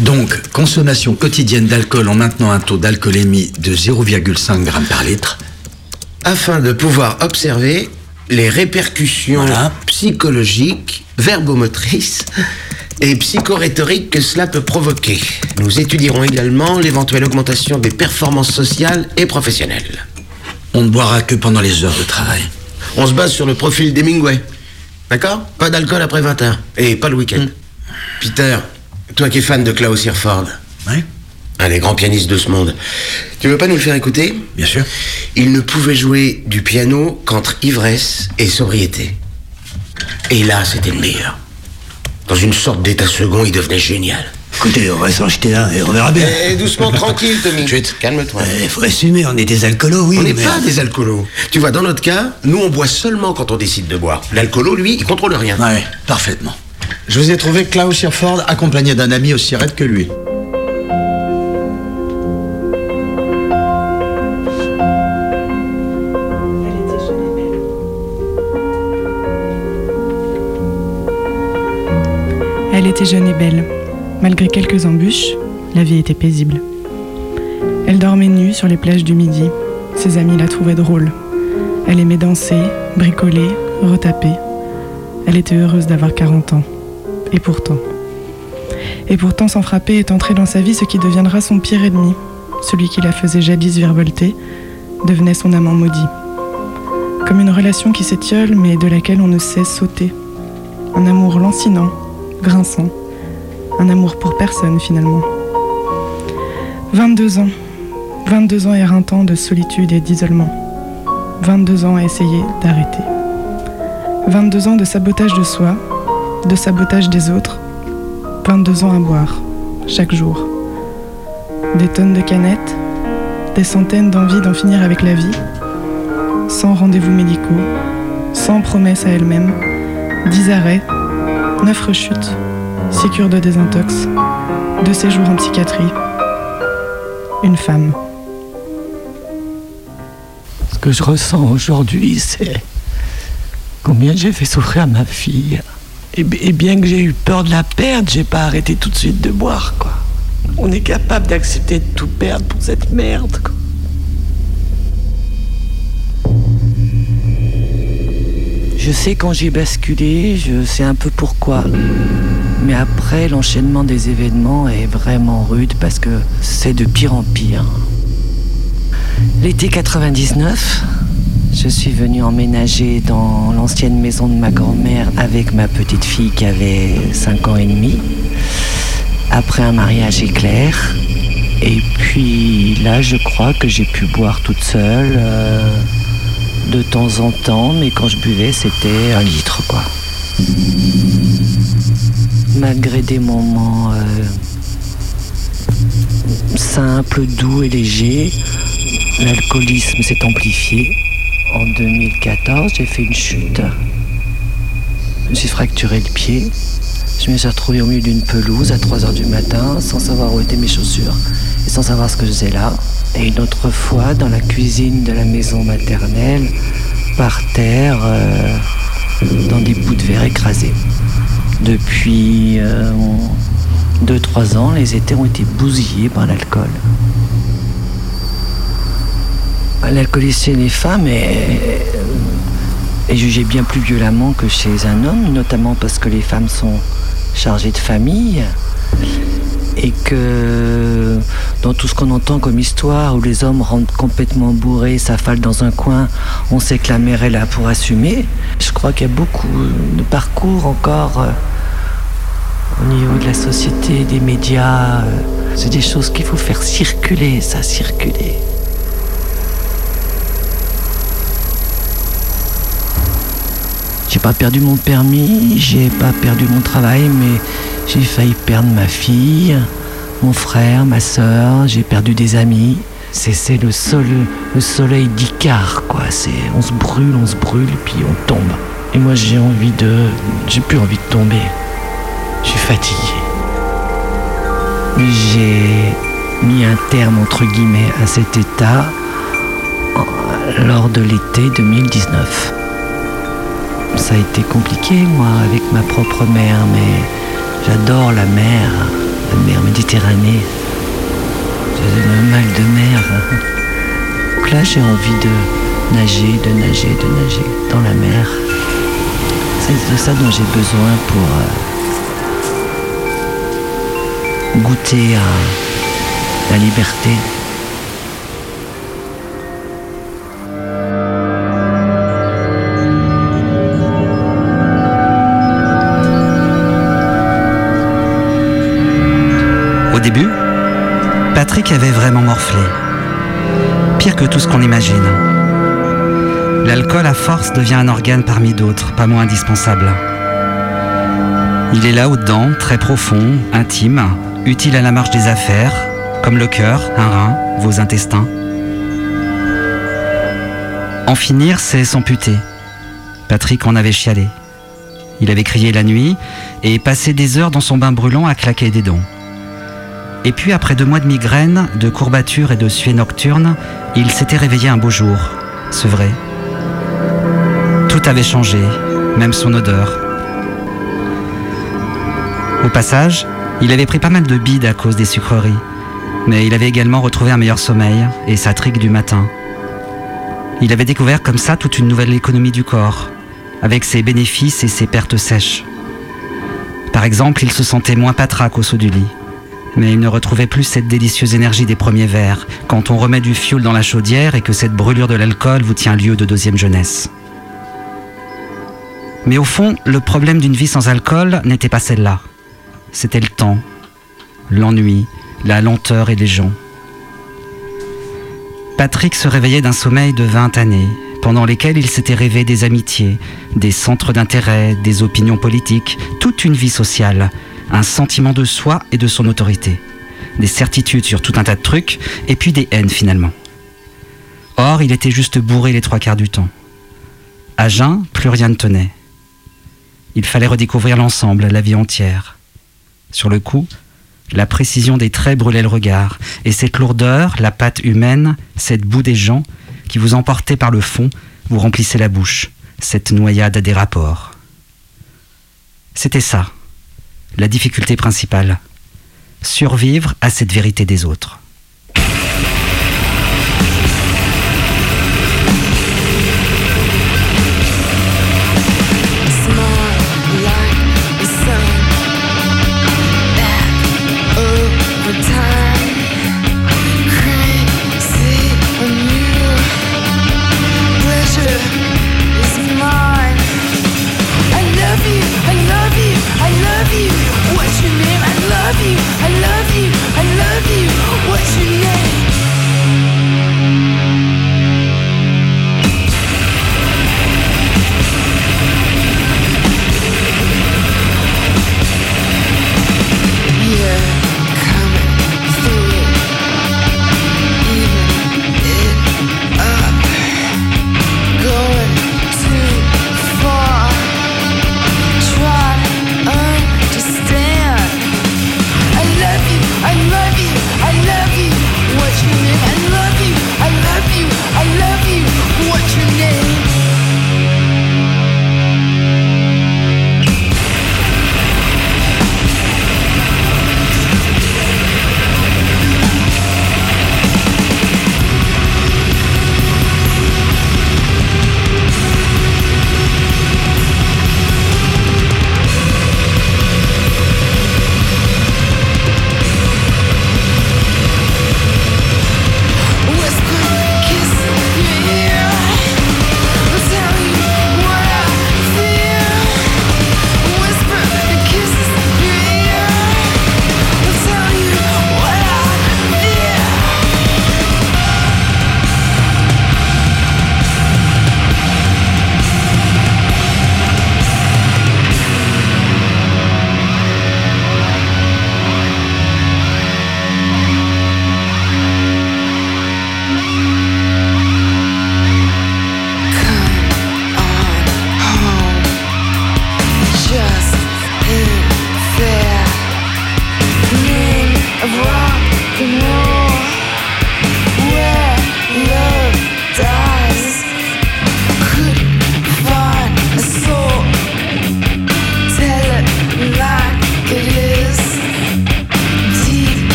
Donc, consommation quotidienne d'alcool en maintenant un taux d'alcoolémie de 0,5 g par litre. Afin de pouvoir observer les répercussions psychologiques, verbomotrices et psychorhétoriques que cela peut provoquer. Nous étudierons également l'éventuelle augmentation des performances sociales et professionnelles. On ne boira que pendant les heures de travail. On se base sur le profil d'Hemingway. D'accord Pas d'alcool après 20h. Et pas le week-end. Peter, toi qui es fan de Klaus Hirford. Ouais. Un des grands pianistes de ce monde. Tu veux pas nous le faire écouter? Bien sûr. Il ne pouvait jouer du piano qu'entre ivresse et sobriété. Et là, c'était le meilleur. Dans une sorte d'état second, il devenait génial. Écoutez, on va s'en jeter là et on verra bien. Eh, doucement, tranquille, Tommy. Calme-toi. Il faut assumer, on est des alcoolos, oui. on n'est mais- pas des alcoolos. Tu vois, dans notre cas, nous, on boit seulement quand on décide de boire. L'alcoolo, lui, il contrôle rien. Ouais, parfaitement. Je vous ai trouvé Klaus Hirford accompagné d'un ami aussi raide que lui. Elle était jeune et belle. Malgré quelques embûches, la vie était paisible. Elle dormait nue sur les plages du Midi. Ses amis la trouvaient drôle. Elle aimait danser, bricoler, retaper. Elle était heureuse d'avoir 40 ans. Et pourtant. Et pourtant, sans frapper, est entré dans sa vie ce qui deviendra son pire ennemi. Celui qui la faisait jadis virevolter devenait son amant maudit. Comme une relation qui s'étiole mais de laquelle on ne sait sauter. Un amour lancinant, grinçant. Un amour pour personne finalement. 22 ans. 22 ans éreintants de solitude et d'isolement. 22 ans à essayer d'arrêter. 22 ans de sabotage de soi, de sabotage des autres. 22 ans à boire, chaque jour. Des tonnes de canettes, des centaines d'envies d'en finir avec la vie, sans rendez-vous médicaux, sans promesse à elle-même, 10 arrêts, 9 rechutes, 6 cures de désintox, 2 séjours en psychiatrie, une femme. Ce que je ressens aujourd'hui, c'est combien j'ai fait souffrir ma fille. Et, bi- et bien que j'ai eu peur de la perdre, j'ai pas arrêté tout de suite de boire, quoi. On est capable d'accepter de tout perdre pour cette merde. Je sais quand j'ai basculé, je sais un peu pourquoi. Mais après, l'enchaînement des événements est vraiment rude parce que c'est de pire en pire. L'été 99, Je suis venue emménager dans l'ancienne maison de ma grand-mère avec ma petite fille qui avait 5 ans et demi. Après un mariage éclair. Et puis là, je crois que j'ai pu boire toute seule euh, de temps en temps, mais quand je buvais, c'était un litre, quoi. Malgré des moments euh, simples, doux et légers, l'alcoolisme s'est amplifié. En 2014, j'ai fait une chute. Suis fracturé le pied. Je me suis retrouvé au milieu d'une pelouse à 3 heures du matin, sans savoir où étaient mes chaussures et sans savoir ce que je faisais là. Et une autre fois, dans la cuisine de la maison maternelle, par terre, euh, dans des bouts de verre écrasés. Depuis 2-3 ans, les étés ont été bousillés par l'alcool. L'alcoolisme chez les femmes est, est jugé bien plus violemment que chez un homme, notamment parce que les femmes sont chargées de famille et que dans tout ce qu'on entend comme histoire où les hommes rentrent complètement bourrés, s'affalent dans un coin, on sait que la mère est là pour assumer. Je crois qu'il y a beaucoup de parcours encore euh, au niveau de la société, des médias. euh, C'est des choses qu'il faut faire circuler, ça circuler. J'ai pas perdu mon permis, j'ai pas perdu mon travail, mais j'ai failli perdre ma fille, mon frère, ma soeur, j'ai perdu des amis. C'est, le, le soleil d'Icare, quoi. On se brûle, on se brûle, puis on tombe. Et moi, j'ai envie de. J'ai plus envie de tomber. Je suis fatigué. J'ai mis un terme, entre guillemets, à cet état lors de l'été 2019. Ça a été compliqué, moi, avec ma propre mère, mais j'adore la mer, la mer Méditerranée. J'ai le mal de mer. Donc là, j'ai envie de nager, de nager, de nager dans la mer. C'est de ça dont j'ai besoin pour euh, goûter à la liberté. Patrick avait vraiment morflé. Pire que tout ce qu'on imagine. L'alcool à force devient un organe parmi d'autres, pas moins indispensable. Il est là au-dedans, très profond, intime, utile à la marche des affaires, comme le cœur, un rein, vos intestins. En finir, c'est s'amputer. Patrick en avait chialé. Il avait crié la nuit et passé des heures dans son bain brûlant à claquer des dents. Et puis, après deux mois de migraine, de courbatures et de suées nocturnes, il s'était réveillé un beau jour. C'est vrai. Tout avait changé, même son odeur. Au passage, il avait pris pas mal de bides à cause des sucreries. Mais il avait également retrouvé un meilleur sommeil et sa trique du matin. Il avait découvert comme ça toute une nouvelle économie du corps, avec ses bénéfices et ses pertes sèches. Par exemple, il se sentait moins patraque au saut du lit. Mais il ne retrouvait plus cette délicieuse énergie des premiers verres, quand on remet du fioul dans la chaudière et que cette brûlure de l'alcool vous tient lieu de deuxième jeunesse. Mais au fond, le problème d'une vie sans alcool n'était pas celle-là. C'était le temps, l'ennui, la lenteur et les gens. Patrick se réveillait d'un sommeil de 20 années, pendant lesquelles il s'était rêvé des amitiés, des centres d'intérêt, des opinions politiques, toute une vie sociale, un sentiment de soi et de son autorité, des certitudes sur tout un tas de trucs, et puis des haines finalement. Or, il était juste bourré les trois quarts du temps. À jeun, plus rien ne tenait. Il fallait redécouvrir l'ensemble, la vie entière. Sur le coup, la précision des traits brûlait le regard, et cette lourdeur, la patte humaine, cette boue des gens, qui vous emportait par le fond, vous remplissait la bouche, cette noyade des rapports. C'était ça, la difficulté principale. Survivre à cette vérité des autres.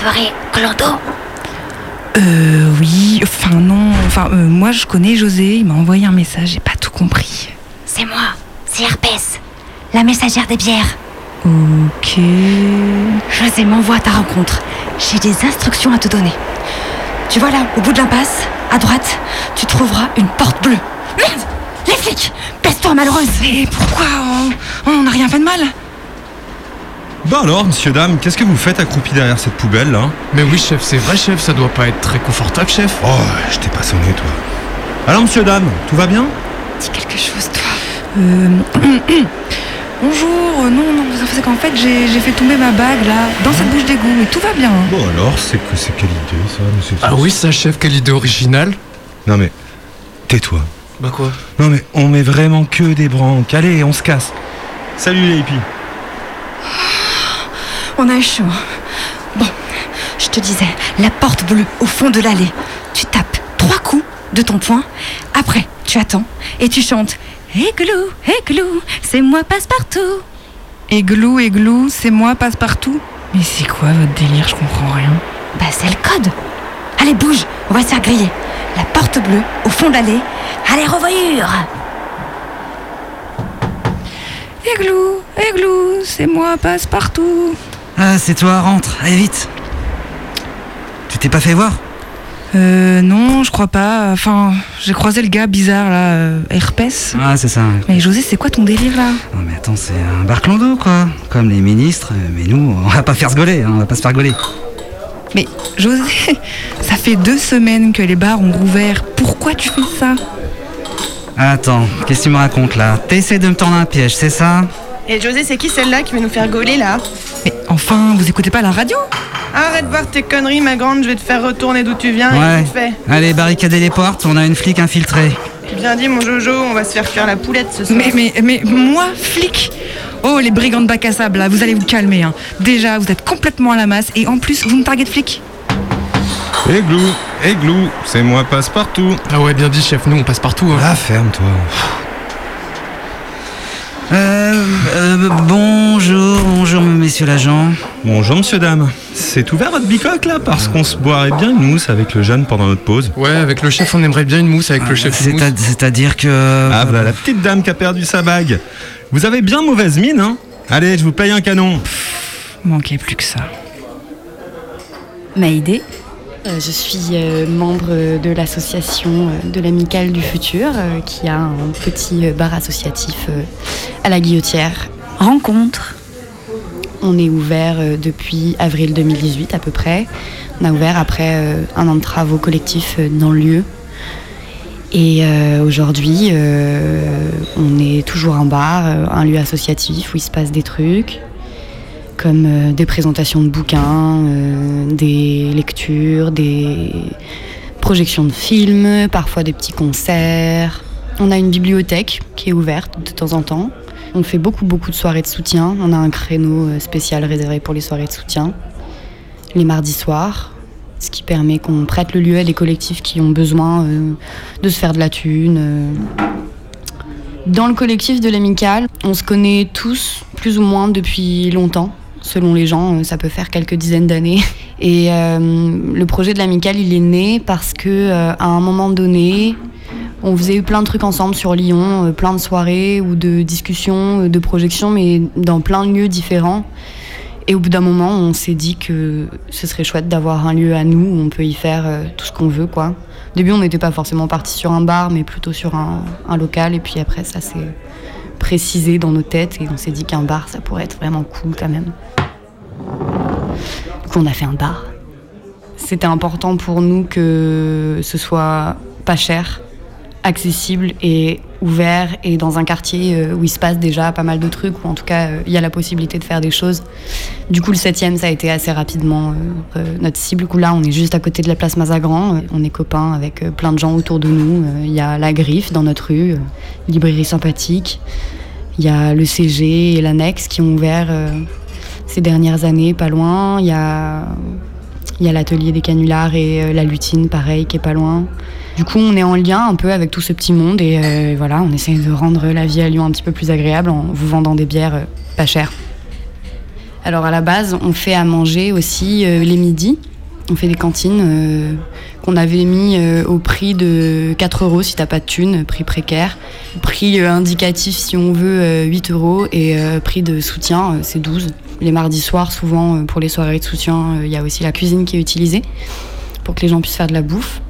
Soirée Euh, oui, enfin non, enfin euh, moi je connais José, il m'a envoyé un message, j'ai pas tout compris. C'est moi, c'est Herpès, la messagère des bières. Ok. José m'envoie à ta rencontre. J'ai des instructions à te donner. Tu vois là, au bout de l'impasse, à droite, tu trouveras une porte bleue. Merde Les flics Baisse-toi, malheureuse Et pourquoi On on n'a rien fait de mal Bah alors, monsieur, dame, qu'est-ce que vous faites accroupi derrière cette poubelle là Mais oui, chef, c'est vrai, chef, ça doit pas être très confortable, chef. Oh, je t'ai pas sonné, toi. Alors, monsieur, dame, tout va bien Dis quelque chose, toi. Euh... Bonjour, euh, non, non, c'est qu'en fait j'ai j'ai fait tomber ma bague là, dans cette bouche d'égout, mais tout va bien. Bon alors, c'est que c'est quelle idée ça, monsieur Ah oui, ça, chef, quelle idée originale. Non mais, tais-toi. Bah quoi? Non mais, on met vraiment que des branques. Allez, on se casse. Salut les hippies. On a chaud. Bon, je te disais, la porte bleue au fond de l'allée. Tu tapes trois coups de ton poing. Après, tu attends et tu chantes Églou, églou, c'est moi passe-partout. Églou, églou, c'est moi, passe partout. Mais c'est quoi votre délire? Je comprends rien. Bah, c'est le code. Allez, bouge, on va se faire griller. La porte bleue au fond de l'allée. Allez, revoyure Églou, églou, c'est moi, passe partout. Ah, c'est toi, rentre, allez vite. Tu t'es pas fait voir? Euh, non, je crois pas. Enfin, j'ai croisé le gars bizarre là, euh, Herpès. Ah, c'est ça. Mais José, c'est quoi ton délire là? Non mais attends, c'est un barclando quoi. Comme les ministres, mais nous, on va pas faire se gauler, hein, on va pas se faire gauler. Mais José, ça fait deux semaines que les bars ont rouvert. Pourquoi tu fais ça? Attends, qu'est-ce que tu me racontes là? T'essaies de me tendre un piège, c'est ça? Et José, c'est qui celle-là qui veut nous faire gauler là? Mais enfin, vous écoutez pas la radio Arrête de voir tes conneries, ma grande, je vais te faire retourner d'où tu viens Ouais. et vite fait. Allez, barricader les portes, on a une flic infiltrée. Bien dit, mon Jojo, on va se faire cuire la poulette ce soir. Mais, mais, mais moi, flic Oh, les brigands de bac à sable, là, vous allez vous calmer. Hein. Déjà, vous êtes complètement à la masse et en plus, vous me targuez de flic. Églou, églou, c'est moi passe-partout. Ah ouais, bien dit, chef, nous on passe partout. Hein. Ah, ferme-toi. Euh, euh, bonjour, bonjour, messieurs l'agent. Bonjour, monsieur, dame. C'est ouvert votre bicoque là Parce qu'on se boirait bien une mousse avec le jeune pendant notre pause. Ouais, avec le chef, on aimerait bien une mousse avec le chef. C'est mousse. à- C'est-à-dire que. Ah, voilà la petite dame qui a perdu sa bague. Vous avez bien mauvaise mine, hein Allez, je vous paye un canon. Manquait plus que ça. Maïdé. Euh, je suis euh, membre de l'association euh, de l'Amicale du Futur, qui a un petit bar associatif à la Guillotière. Rencontre. On est ouvert depuis avril 2018 à peu près. On a ouvert après un an de travaux collectifs dans le lieu. Et aujourd'hui, on est toujours un bar, un lieu associatif où il se passe des trucs, comme euh, des présentations de bouquins, euh, des lectures, des projections de films, parfois des petits concerts. On a une bibliothèque qui est ouverte de temps en temps. On fait beaucoup, beaucoup de soirées de soutien. On a un créneau euh, spécial réservé pour les soirées de soutien, les mardis soirs, ce qui permet qu'on prête le lieu à des collectifs qui ont besoin de se faire de la thune. Dans le collectif de l'Amicale, on se connaît tous, plus ou moins, depuis longtemps. Selon les gens, euh, ça peut faire quelques dizaines d'années. Et euh, le projet de l'Amicale, il est né parce que euh, à un moment donné, on faisait plein de trucs ensemble sur Lyon, plein de soirées ou de discussions, de projections, mais dans plein de lieux différents. Et au bout d'un moment, on s'est dit que ce serait chouette d'avoir un lieu à nous où on peut y faire tout ce qu'on veut, quoi. Au début, on n'était pas forcément parti sur un bar, mais plutôt sur un local. Et puis après, ça s'est précisé dans nos têtes et on s'est dit qu'un bar, ça pourrait être vraiment cool quand même. Du coup, on a fait un bar. C'était important pour nous que ce soit pas cher, accessible et ouvert et dans un quartier euh, où il se passe déjà pas mal de trucs, ou en tout cas euh, il y a la possibilité de faire des choses. Du coup, le 7 ça a été assez rapidement euh, notre cible. Là, on est juste à côté de la place Mazagran. On est copains avec plein de gens autour de nous. Il y a la Griffe dans notre rue, librairie sympathique. Il y a le CG et l'annexe qui ont ouvert ces dernières années, pas loin. Il y a, y a l'atelier des canulars et euh, la lutine, pareil, qui est pas loin. Du coup, on est en lien un peu avec tout ce petit monde et euh, voilà, on essaie de rendre la vie à Lyon un petit peu plus agréable en vous vendant des bières euh, pas chères. Alors à la base, on fait à manger aussi les midis. On fait des cantines qu'on avait mis au prix de 4 euros si t'as pas de thune, prix précaire. Prix indicatif si on veut euh, 8 euros et prix de soutien c'est 12. Les mardis soirs, souvent euh, pour les soirées de soutien, euh, il y a aussi la cuisine qui est utilisée pour que les gens puissent faire de la bouffe.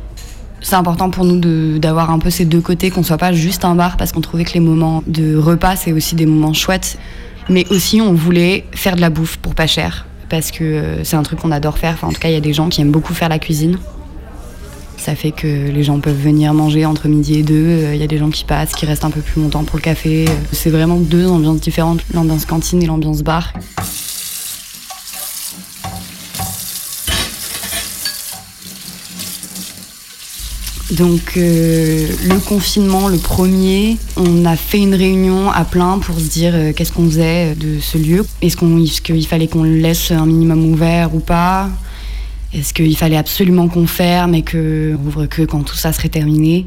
C'est important pour nous d'avoir un peu ces deux côtés, qu'on soit pas juste un bar parce qu'on trouvait que les moments de repas c'est aussi des moments chouettes. Mais aussi on voulait faire de la bouffe pour pas cher parce que euh, c'est un truc qu'on adore faire. En tout cas, il y a des gens qui aiment beaucoup faire la cuisine. Ça fait que les gens peuvent venir manger entre midi et deux. Euh, Il y a des gens qui passent, qui restent un peu plus longtemps pour le café. Euh, C'est vraiment deux ambiances différentes, l'ambiance cantine et l'ambiance bar. Donc euh, le confinement, le premier, on a fait une réunion à plein pour se dire euh, qu'est-ce qu'on faisait de ce lieu? Est-ce qu'il fallait qu'on le laisse un minimum ouvert ou pas? Est-ce qu'il fallait absolument qu'on ferme et qu'on ouvre que quand tout ça serait terminé?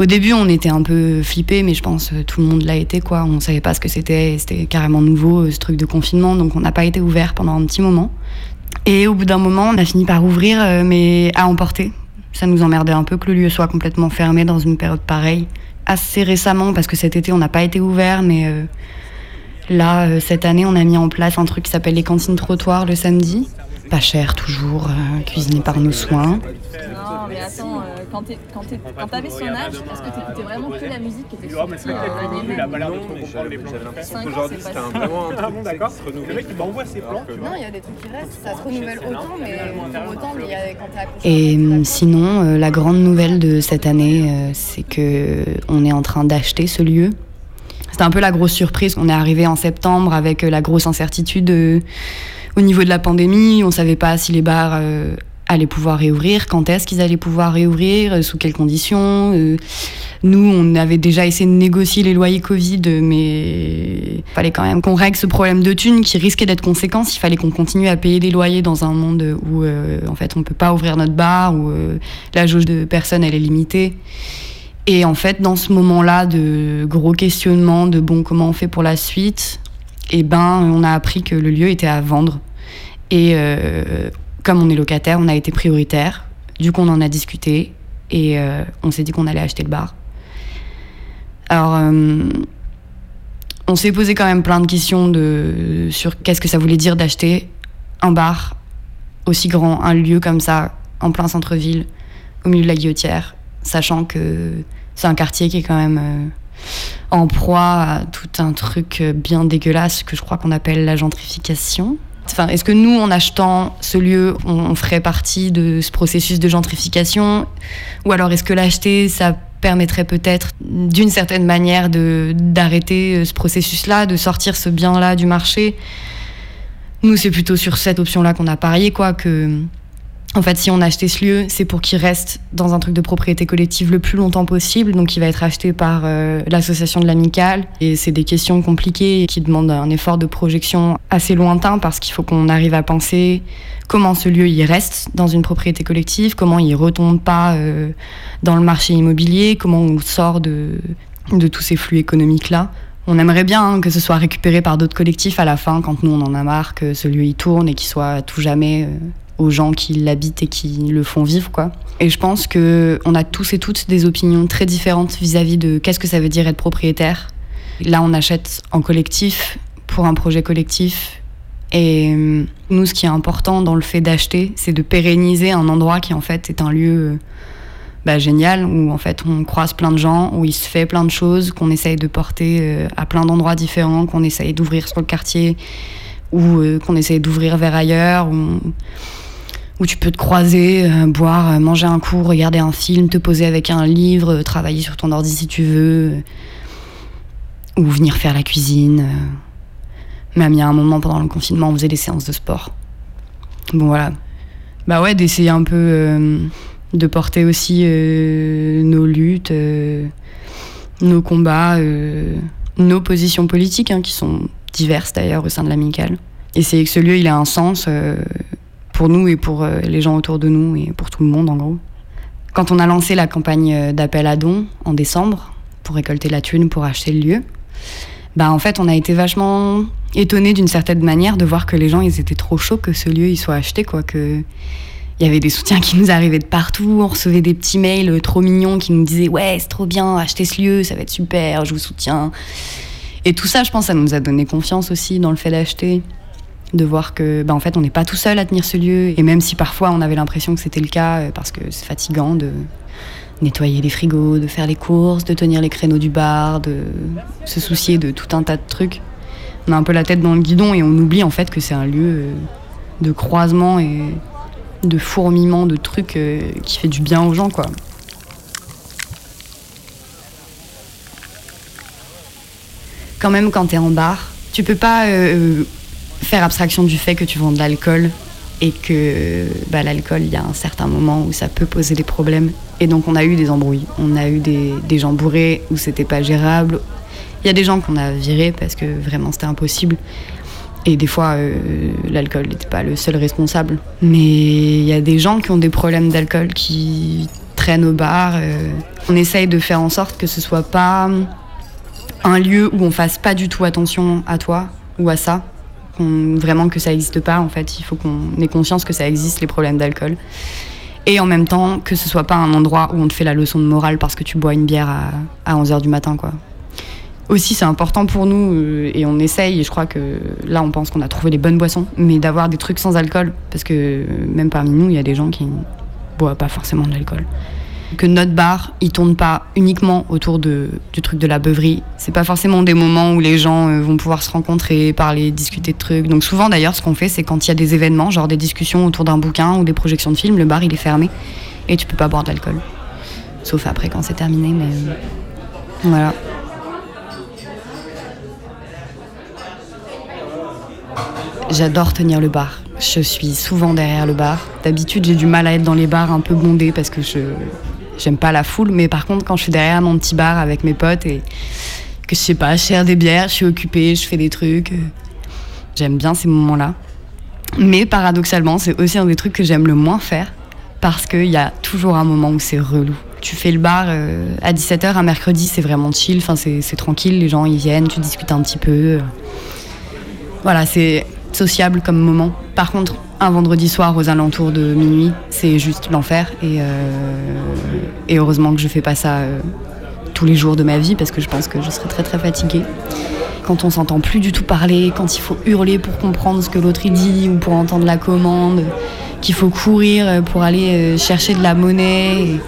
Au début, on était un peu flippés, mais je pense que tout le monde l'a été. quoi. On savait pas ce que c'était, c'était carrément nouveau euh, ce truc de confinement, donc on n'a pas été ouvert pendant un petit moment. Et au bout d'un moment, on a fini par ouvrir, euh, mais à emporter. Ça nous emmerdait un peu que le lieu soit complètement fermé dans une période pareille. Assez récemment, parce que cet été, on n'a pas été ouvert, mais euh, là, euh, cette année, on a mis en place un truc qui s'appelle les cantines trottoirs le samedi. Pas cher, toujours, euh, cuisiné par nos soins. Non, mais attends, euh, quand t'es- quand t'es- quand t'avais son âge, est-ce que t'écoutais vraiment que la musique qui était sortie euh, l'année même Cinq ans, c'est pas ça. Ah bon, d'accord. Le mec, il m'envoie ses plans. Non, il y a des trucs qui restent, ça se renouvelle autant, mais pour autant, a, quand t'es. Et sinon, euh, la grande nouvelle de cette année, euh, c'est que on est en train d'acheter ce lieu. C'était un peu la grosse surprise. On est arrivé en septembre avec la grosse incertitude euh, au niveau de la pandémie. On savait pas si les bars euh, allaient pouvoir réouvrir, quand est-ce qu'ils allaient pouvoir réouvrir, euh, sous quelles conditions. euh. nous, on avait déjà essayé de négocier les loyers Covid, mais il fallait quand même qu'on règle ce problème de thunes qui risquait d'être conséquent. Il fallait qu'on continue à payer des loyers dans un monde où, en fait, on peut pas ouvrir notre bar, où la jauge de personnes, elle est limitée. Et en fait, dans ce moment-là de gros questionnement, de bon, comment on fait pour la suite, eh ben, on a appris que le lieu était à vendre. Et euh, comme on est locataire, on a été prioritaire. Du coup, on en a discuté et euh, on s'est dit qu'on allait acheter le bar. Alors, euh, on s'est posé quand même plein de questions de, sur qu'est-ce que ça voulait dire d'acheter un bar aussi grand, un lieu comme ça, en plein centre-ville, au milieu de la guillotière, sachant que c'est un quartier qui est quand même en proie à tout un truc bien dégueulasse que je crois qu'on appelle la gentrification. Enfin, est-ce que nous, en achetant ce lieu, on, ferait partie de ce processus de gentrification? Ou alors est-ce que l'acheter, ça permettrait peut-être d'une certaine manière d'arrêter euh, ce processus-là, de sortir ce bien-là du marché? Nous, c'est plutôt sur cette option-là qu'on a parié, quoi, que en fait, si on a acheté ce lieu, c'est pour qu'il reste dans un truc de propriété collective le plus longtemps possible. Donc, il va être acheté par euh, l'association de l'amicale. Et c'est des questions compliquées qui demandent un effort de projection assez lointain parce qu'il faut qu'on arrive à penser comment ce lieu y reste dans une propriété collective, comment il retombe pas euh, dans le marché immobilier, comment on sort de, de tous ces flux économiques-là. On aimerait bien hein, que ce soit récupéré par d'autres collectifs à la fin, quand nous on en a marre, que ce lieu y tourne et qu'il soit tout jamais euh, aux gens qui l'habitent et qui le font vivre, quoi. Et je pense que on a tous et toutes des opinions très différentes vis-à-vis de qu'est-ce que ça veut dire être propriétaire. Là, on achète en collectif pour un projet collectif. Et euh, nous, ce qui est important dans le fait d'acheter, c'est de pérenniser un endroit qui en fait est un lieu euh, bah, génial où en fait on croise plein de gens, où il se fait plein de choses, qu'on essaye de porter euh, à plein d'endroits différents, qu'on essaye d'ouvrir sur le quartier ou qu'on essaye d'ouvrir vers ailleurs. Où tu peux te croiser, euh, boire, euh, manger un coup, regarder un film, te poser avec un livre, euh, travailler sur ton ordi si tu veux, ou venir faire la cuisine. Même il y a un moment pendant le confinement, on faisait des séances de sport. Bon voilà. Bah ouais, d'essayer un peu de porter aussi nos luttes, nos combats, nos positions politiques, hein, qui sont diverses d'ailleurs au sein de l'amicale. Essayer que ce lieu, il a un sens pour nous et pour euh, les gens autour de nous et pour tout le monde en gros. Quand on a lancé la campagne euh, d'appel à dons en décembre pour récolter la thune pour acheter le lieu, bah en fait on a été vachement étonnés d'une certaine manière de voir que les gens ils étaient trop chauds que ce lieu il soit acheté quoi que il y avait des soutiens qui nous arrivaient de partout, on recevait des petits mails euh, trop mignons qui nous disaient ouais c'est trop bien, achetez ce lieu, ça va être super, je vous soutiens. Et tout ça je pense ça nous a donné confiance aussi dans le fait d'acheter de voir que bah, en fait on n'est pas tout seul à tenir ce lieu et même si parfois on avait l'impression que c'était le cas euh, parce que c'est fatigant de nettoyer les frigos, de faire les courses, de tenir les créneaux du bar, de se soucier de tout un tas de trucs. On a un peu la tête dans le guidon et on oublie en fait que c'est un lieu euh, de croisement et de fourmillement de trucs euh, qui fait du bien aux gens quoi. Quand même quand t'es en bar, tu peux pas faire abstraction du fait que tu vends de l'alcool et que bah, l'alcool, il y a un certain moment où ça peut poser des problèmes. Et donc on a eu des embrouilles, on a eu des, gens bourrés où c'était pas gérable. Il y a des gens qu'on a virés parce que vraiment c'était impossible. Et des fois, euh, l'alcool n'était pas le seul responsable. Mais il y a des gens qui ont des problèmes d'alcool qui traînent au bar. euh. On essaye de faire en sorte que ce soit pas un lieu où on fasse pas du tout attention à toi ou à ça. Vraiment que ça n'existe pas, en fait. Il faut qu'on ait conscience que ça existe, les problèmes d'alcool. Et en même temps, que ce soit pas un endroit où on te fait la leçon de morale parce que tu bois une bière à, à 11h du matin, quoi. Aussi, c'est important pour nous, euh, et on essaye, et je crois que là, on pense qu'on a trouvé les bonnes boissons, mais d'avoir des trucs sans alcool, parce que euh, même parmi nous, il y a des gens qui ne boivent pas forcément de l'alcool. Que notre bar, il tourne pas uniquement autour du truc de la beuverie. C'est pas forcément des moments où les gens euh, vont pouvoir se rencontrer, parler, discuter de trucs. Donc souvent d'ailleurs, ce qu'on fait, c'est quand il y a des événements, genre des discussions autour d'un bouquin ou des projections de films, le bar il est fermé et tu peux pas boire de l'alcool. Sauf après quand c'est terminé, mais euh, voilà. j'adore tenir le bar. Je suis souvent derrière le bar. D'habitude, j'ai du mal à être dans les bars un peu bondés parce que je j'aime pas la foule. Mais par contre, quand je suis derrière mon petit bar avec mes potes et que je sais pas, je sers des bières, je suis occupée, je fais des trucs. euh, J'aime bien ces moments-là. Mais paradoxalement, c'est aussi un des trucs que j'aime le moins faire parce qu'il y a toujours un moment où c'est relou. Tu fais le bar euh, à 17h un mercredi, c'est vraiment chill, enfin, c'est tranquille, les gens ils viennent, tu discutes un petit peu. euh. Voilà, c'est sociable comme moment. Par contre, un vendredi soir aux alentours de minuit, c'est juste l'enfer. Et, euh, heureusement que je fais pas ça euh, tous les jours de ma vie parce que je pense que je serais très très fatiguée. Quand on s'entend plus du tout parler, quand il faut hurler pour comprendre ce que l'autre dit ou pour entendre la commande, qu'il faut courir euh, pour aller chercher de la monnaie. Et,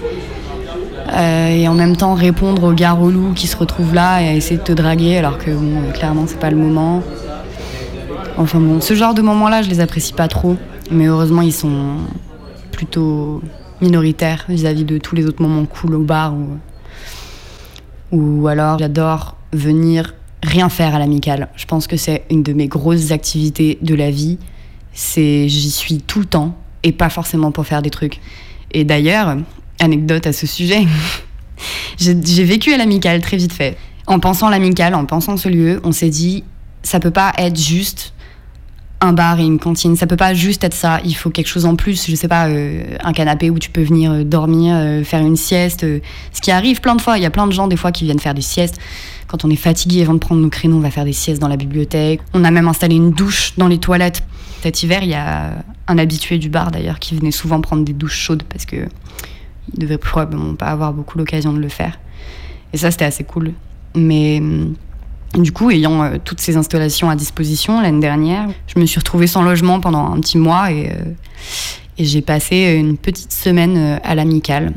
et en même temps répondre aux gars relous qui se retrouvent là et à essayer de te draguer alors que bon, euh, clairement c'est pas le moment. Enfin bon, ce genre de moments-là, je les apprécie pas trop, mais heureusement ils sont plutôt minoritaires vis-à-vis de tous les autres moments cool au bar ou, ou alors j'adore venir rien faire à l'amicale. Je pense que c'est une de mes grosses activités de la vie. C'est j'y suis tout le temps et pas forcément pour faire des trucs. Et d'ailleurs, anecdote à ce sujet, j'ai vécu à l'amicale très vite fait. En pensant l'amicale, en pensant ce lieu, on s'est dit ça peut pas être juste un bar et une cantine. Ça peut pas juste être ça. Il faut quelque chose en plus. Je sais pas, euh, un canapé où tu peux venir euh, dormir, euh, faire une sieste. ce qui arrive plein de fois. Il y a plein de gens des fois qui viennent faire des siestes. Quand on est fatigué avant de prendre nos créneaux, on va faire des siestes dans la bibliothèque. On a même installé une douche dans les toilettes. Cet hiver, il y a un habitué du bar d'ailleurs qui venait souvent prendre des douches chaudes parce que il devait probablement pas avoir beaucoup l'occasion de le faire. Et ça, c'était assez cool. Mais hum, du coup, ayant euh, toutes ces installations à disposition l'année dernière, je me suis retrouvée sans logement pendant un petit mois et, euh, j'ai passé une petite semaine euh, à l'amicale.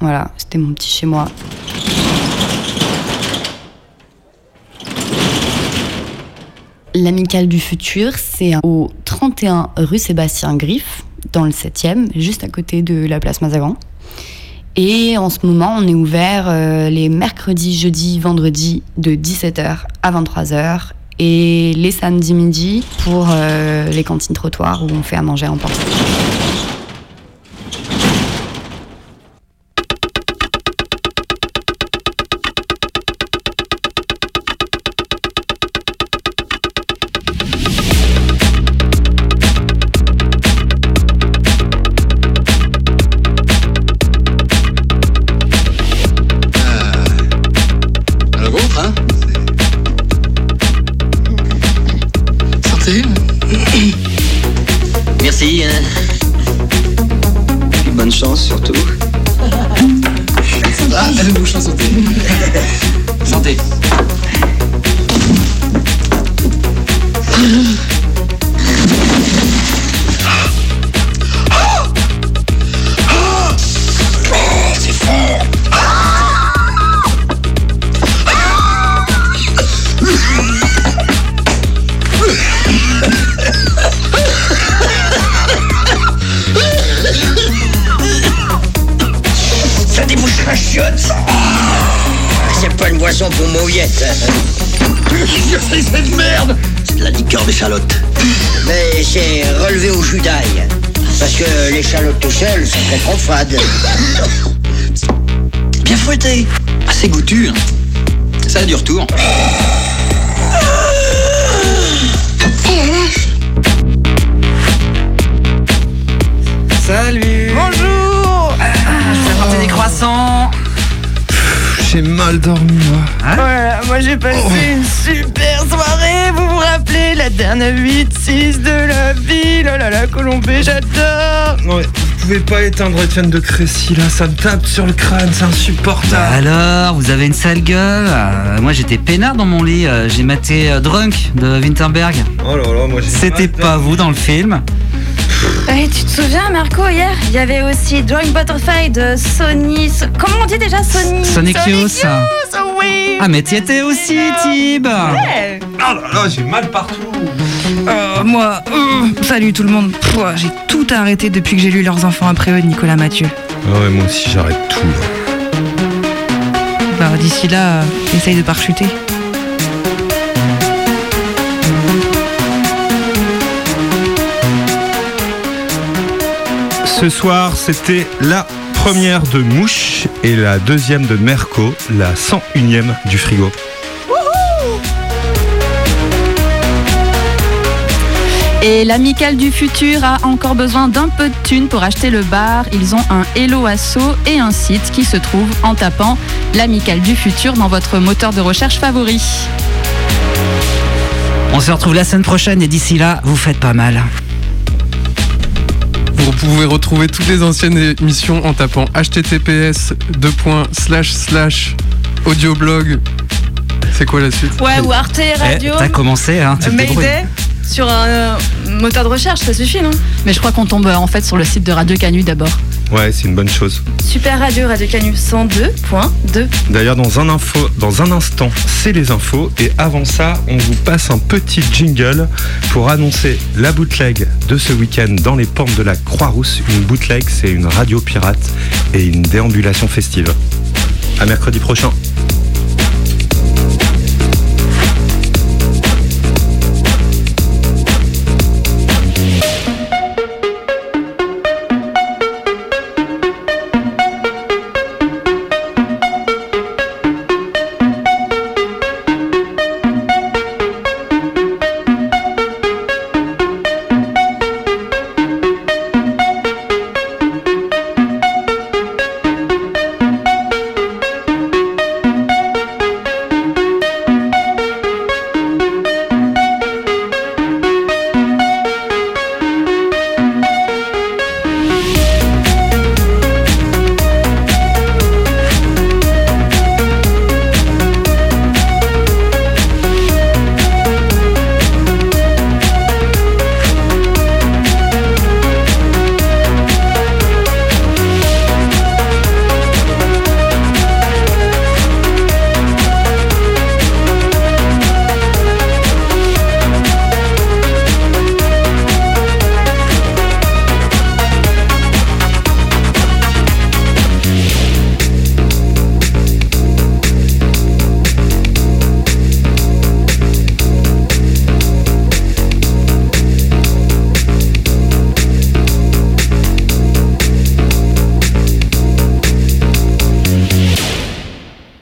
Voilà, c'était mon petit chez moi. L'amicale du futur, c'est au 31 rue Sébastien Griff, dans le 7e, juste à côté de la place Mazagan. Et en ce moment, on est ouvert euh, les mercredis, jeudis, vendredis de 17h à 23h et les samedis midi pour euh, les cantines trottoirs où on fait à manger en porte. Salut Bonjour. Je vais apporter des croissants. J'ai mal dormi, moi. Voilà, moi j'ai passé une super soirée, vous vous rappelez, la dernière 8-6 de la ville, oh là là, Colombé, j'adore. Non, mais vous pouvez pas éteindre Étienne de Crécy, là, ça me tape sur le crâne, c'est insupportable. Alors, vous avez une sale gueule. Euh, Moi j'étais peinard dans mon lit, euh, j'ai maté euh, Drunk de Winterberg. Oh là là, moi j'ai C'était pas vous dans le film Et tu te souviens, Marco, hier, il y avait aussi Drawing Butterfly de Sony. So- Comment on dit déjà Sony? Sonic Youth. oui Ah mais t'y étais aussi, Tib Ouais. Oh là là, j'ai mal partout. Euh, moi, euh, salut tout le monde. Pouah, J'ai tout arrêté depuis que j'ai lu Leurs enfants après eux de Nicolas Mathieu. Ah ouais, moi aussi j'arrête tout. là. Bah d'ici là, euh, essaye de pas rechuter. Ce soir, c'était la première de Mouche et la deuxième de Merco, la 101ème du frigo. Et l'amicale du futur a encore besoin d'un peu de thunes pour acheter le bar. Ils ont un Hello Asso et un site qui se trouve en tapant l'amicale du futur dans votre moteur de recherche favori. On se retrouve la semaine prochaine et d'ici là, vous faites pas mal. Vous pouvez retrouver toutes les anciennes émissions en tapant https audioblog. C'est quoi la suite? Ouais, ou Arte Radio. Eh, T'as commencé, hein. Mayday sur un euh, moteur de recherche, ça suffit, non? Mais je crois qu'on tombe euh, en fait sur le site de Radio Canu d'abord. Ouais, c'est une bonne chose. Super Radio, Radio Canu 102.2. D'ailleurs, dans un info, dans un instant, c'est les infos. Et avant ça, on vous passe un petit jingle pour annoncer la bootleg de ce week-end dans les pentes de la Croix-Rousse. Une bootleg, c'est une radio pirate et une déambulation festive. À mercredi prochain.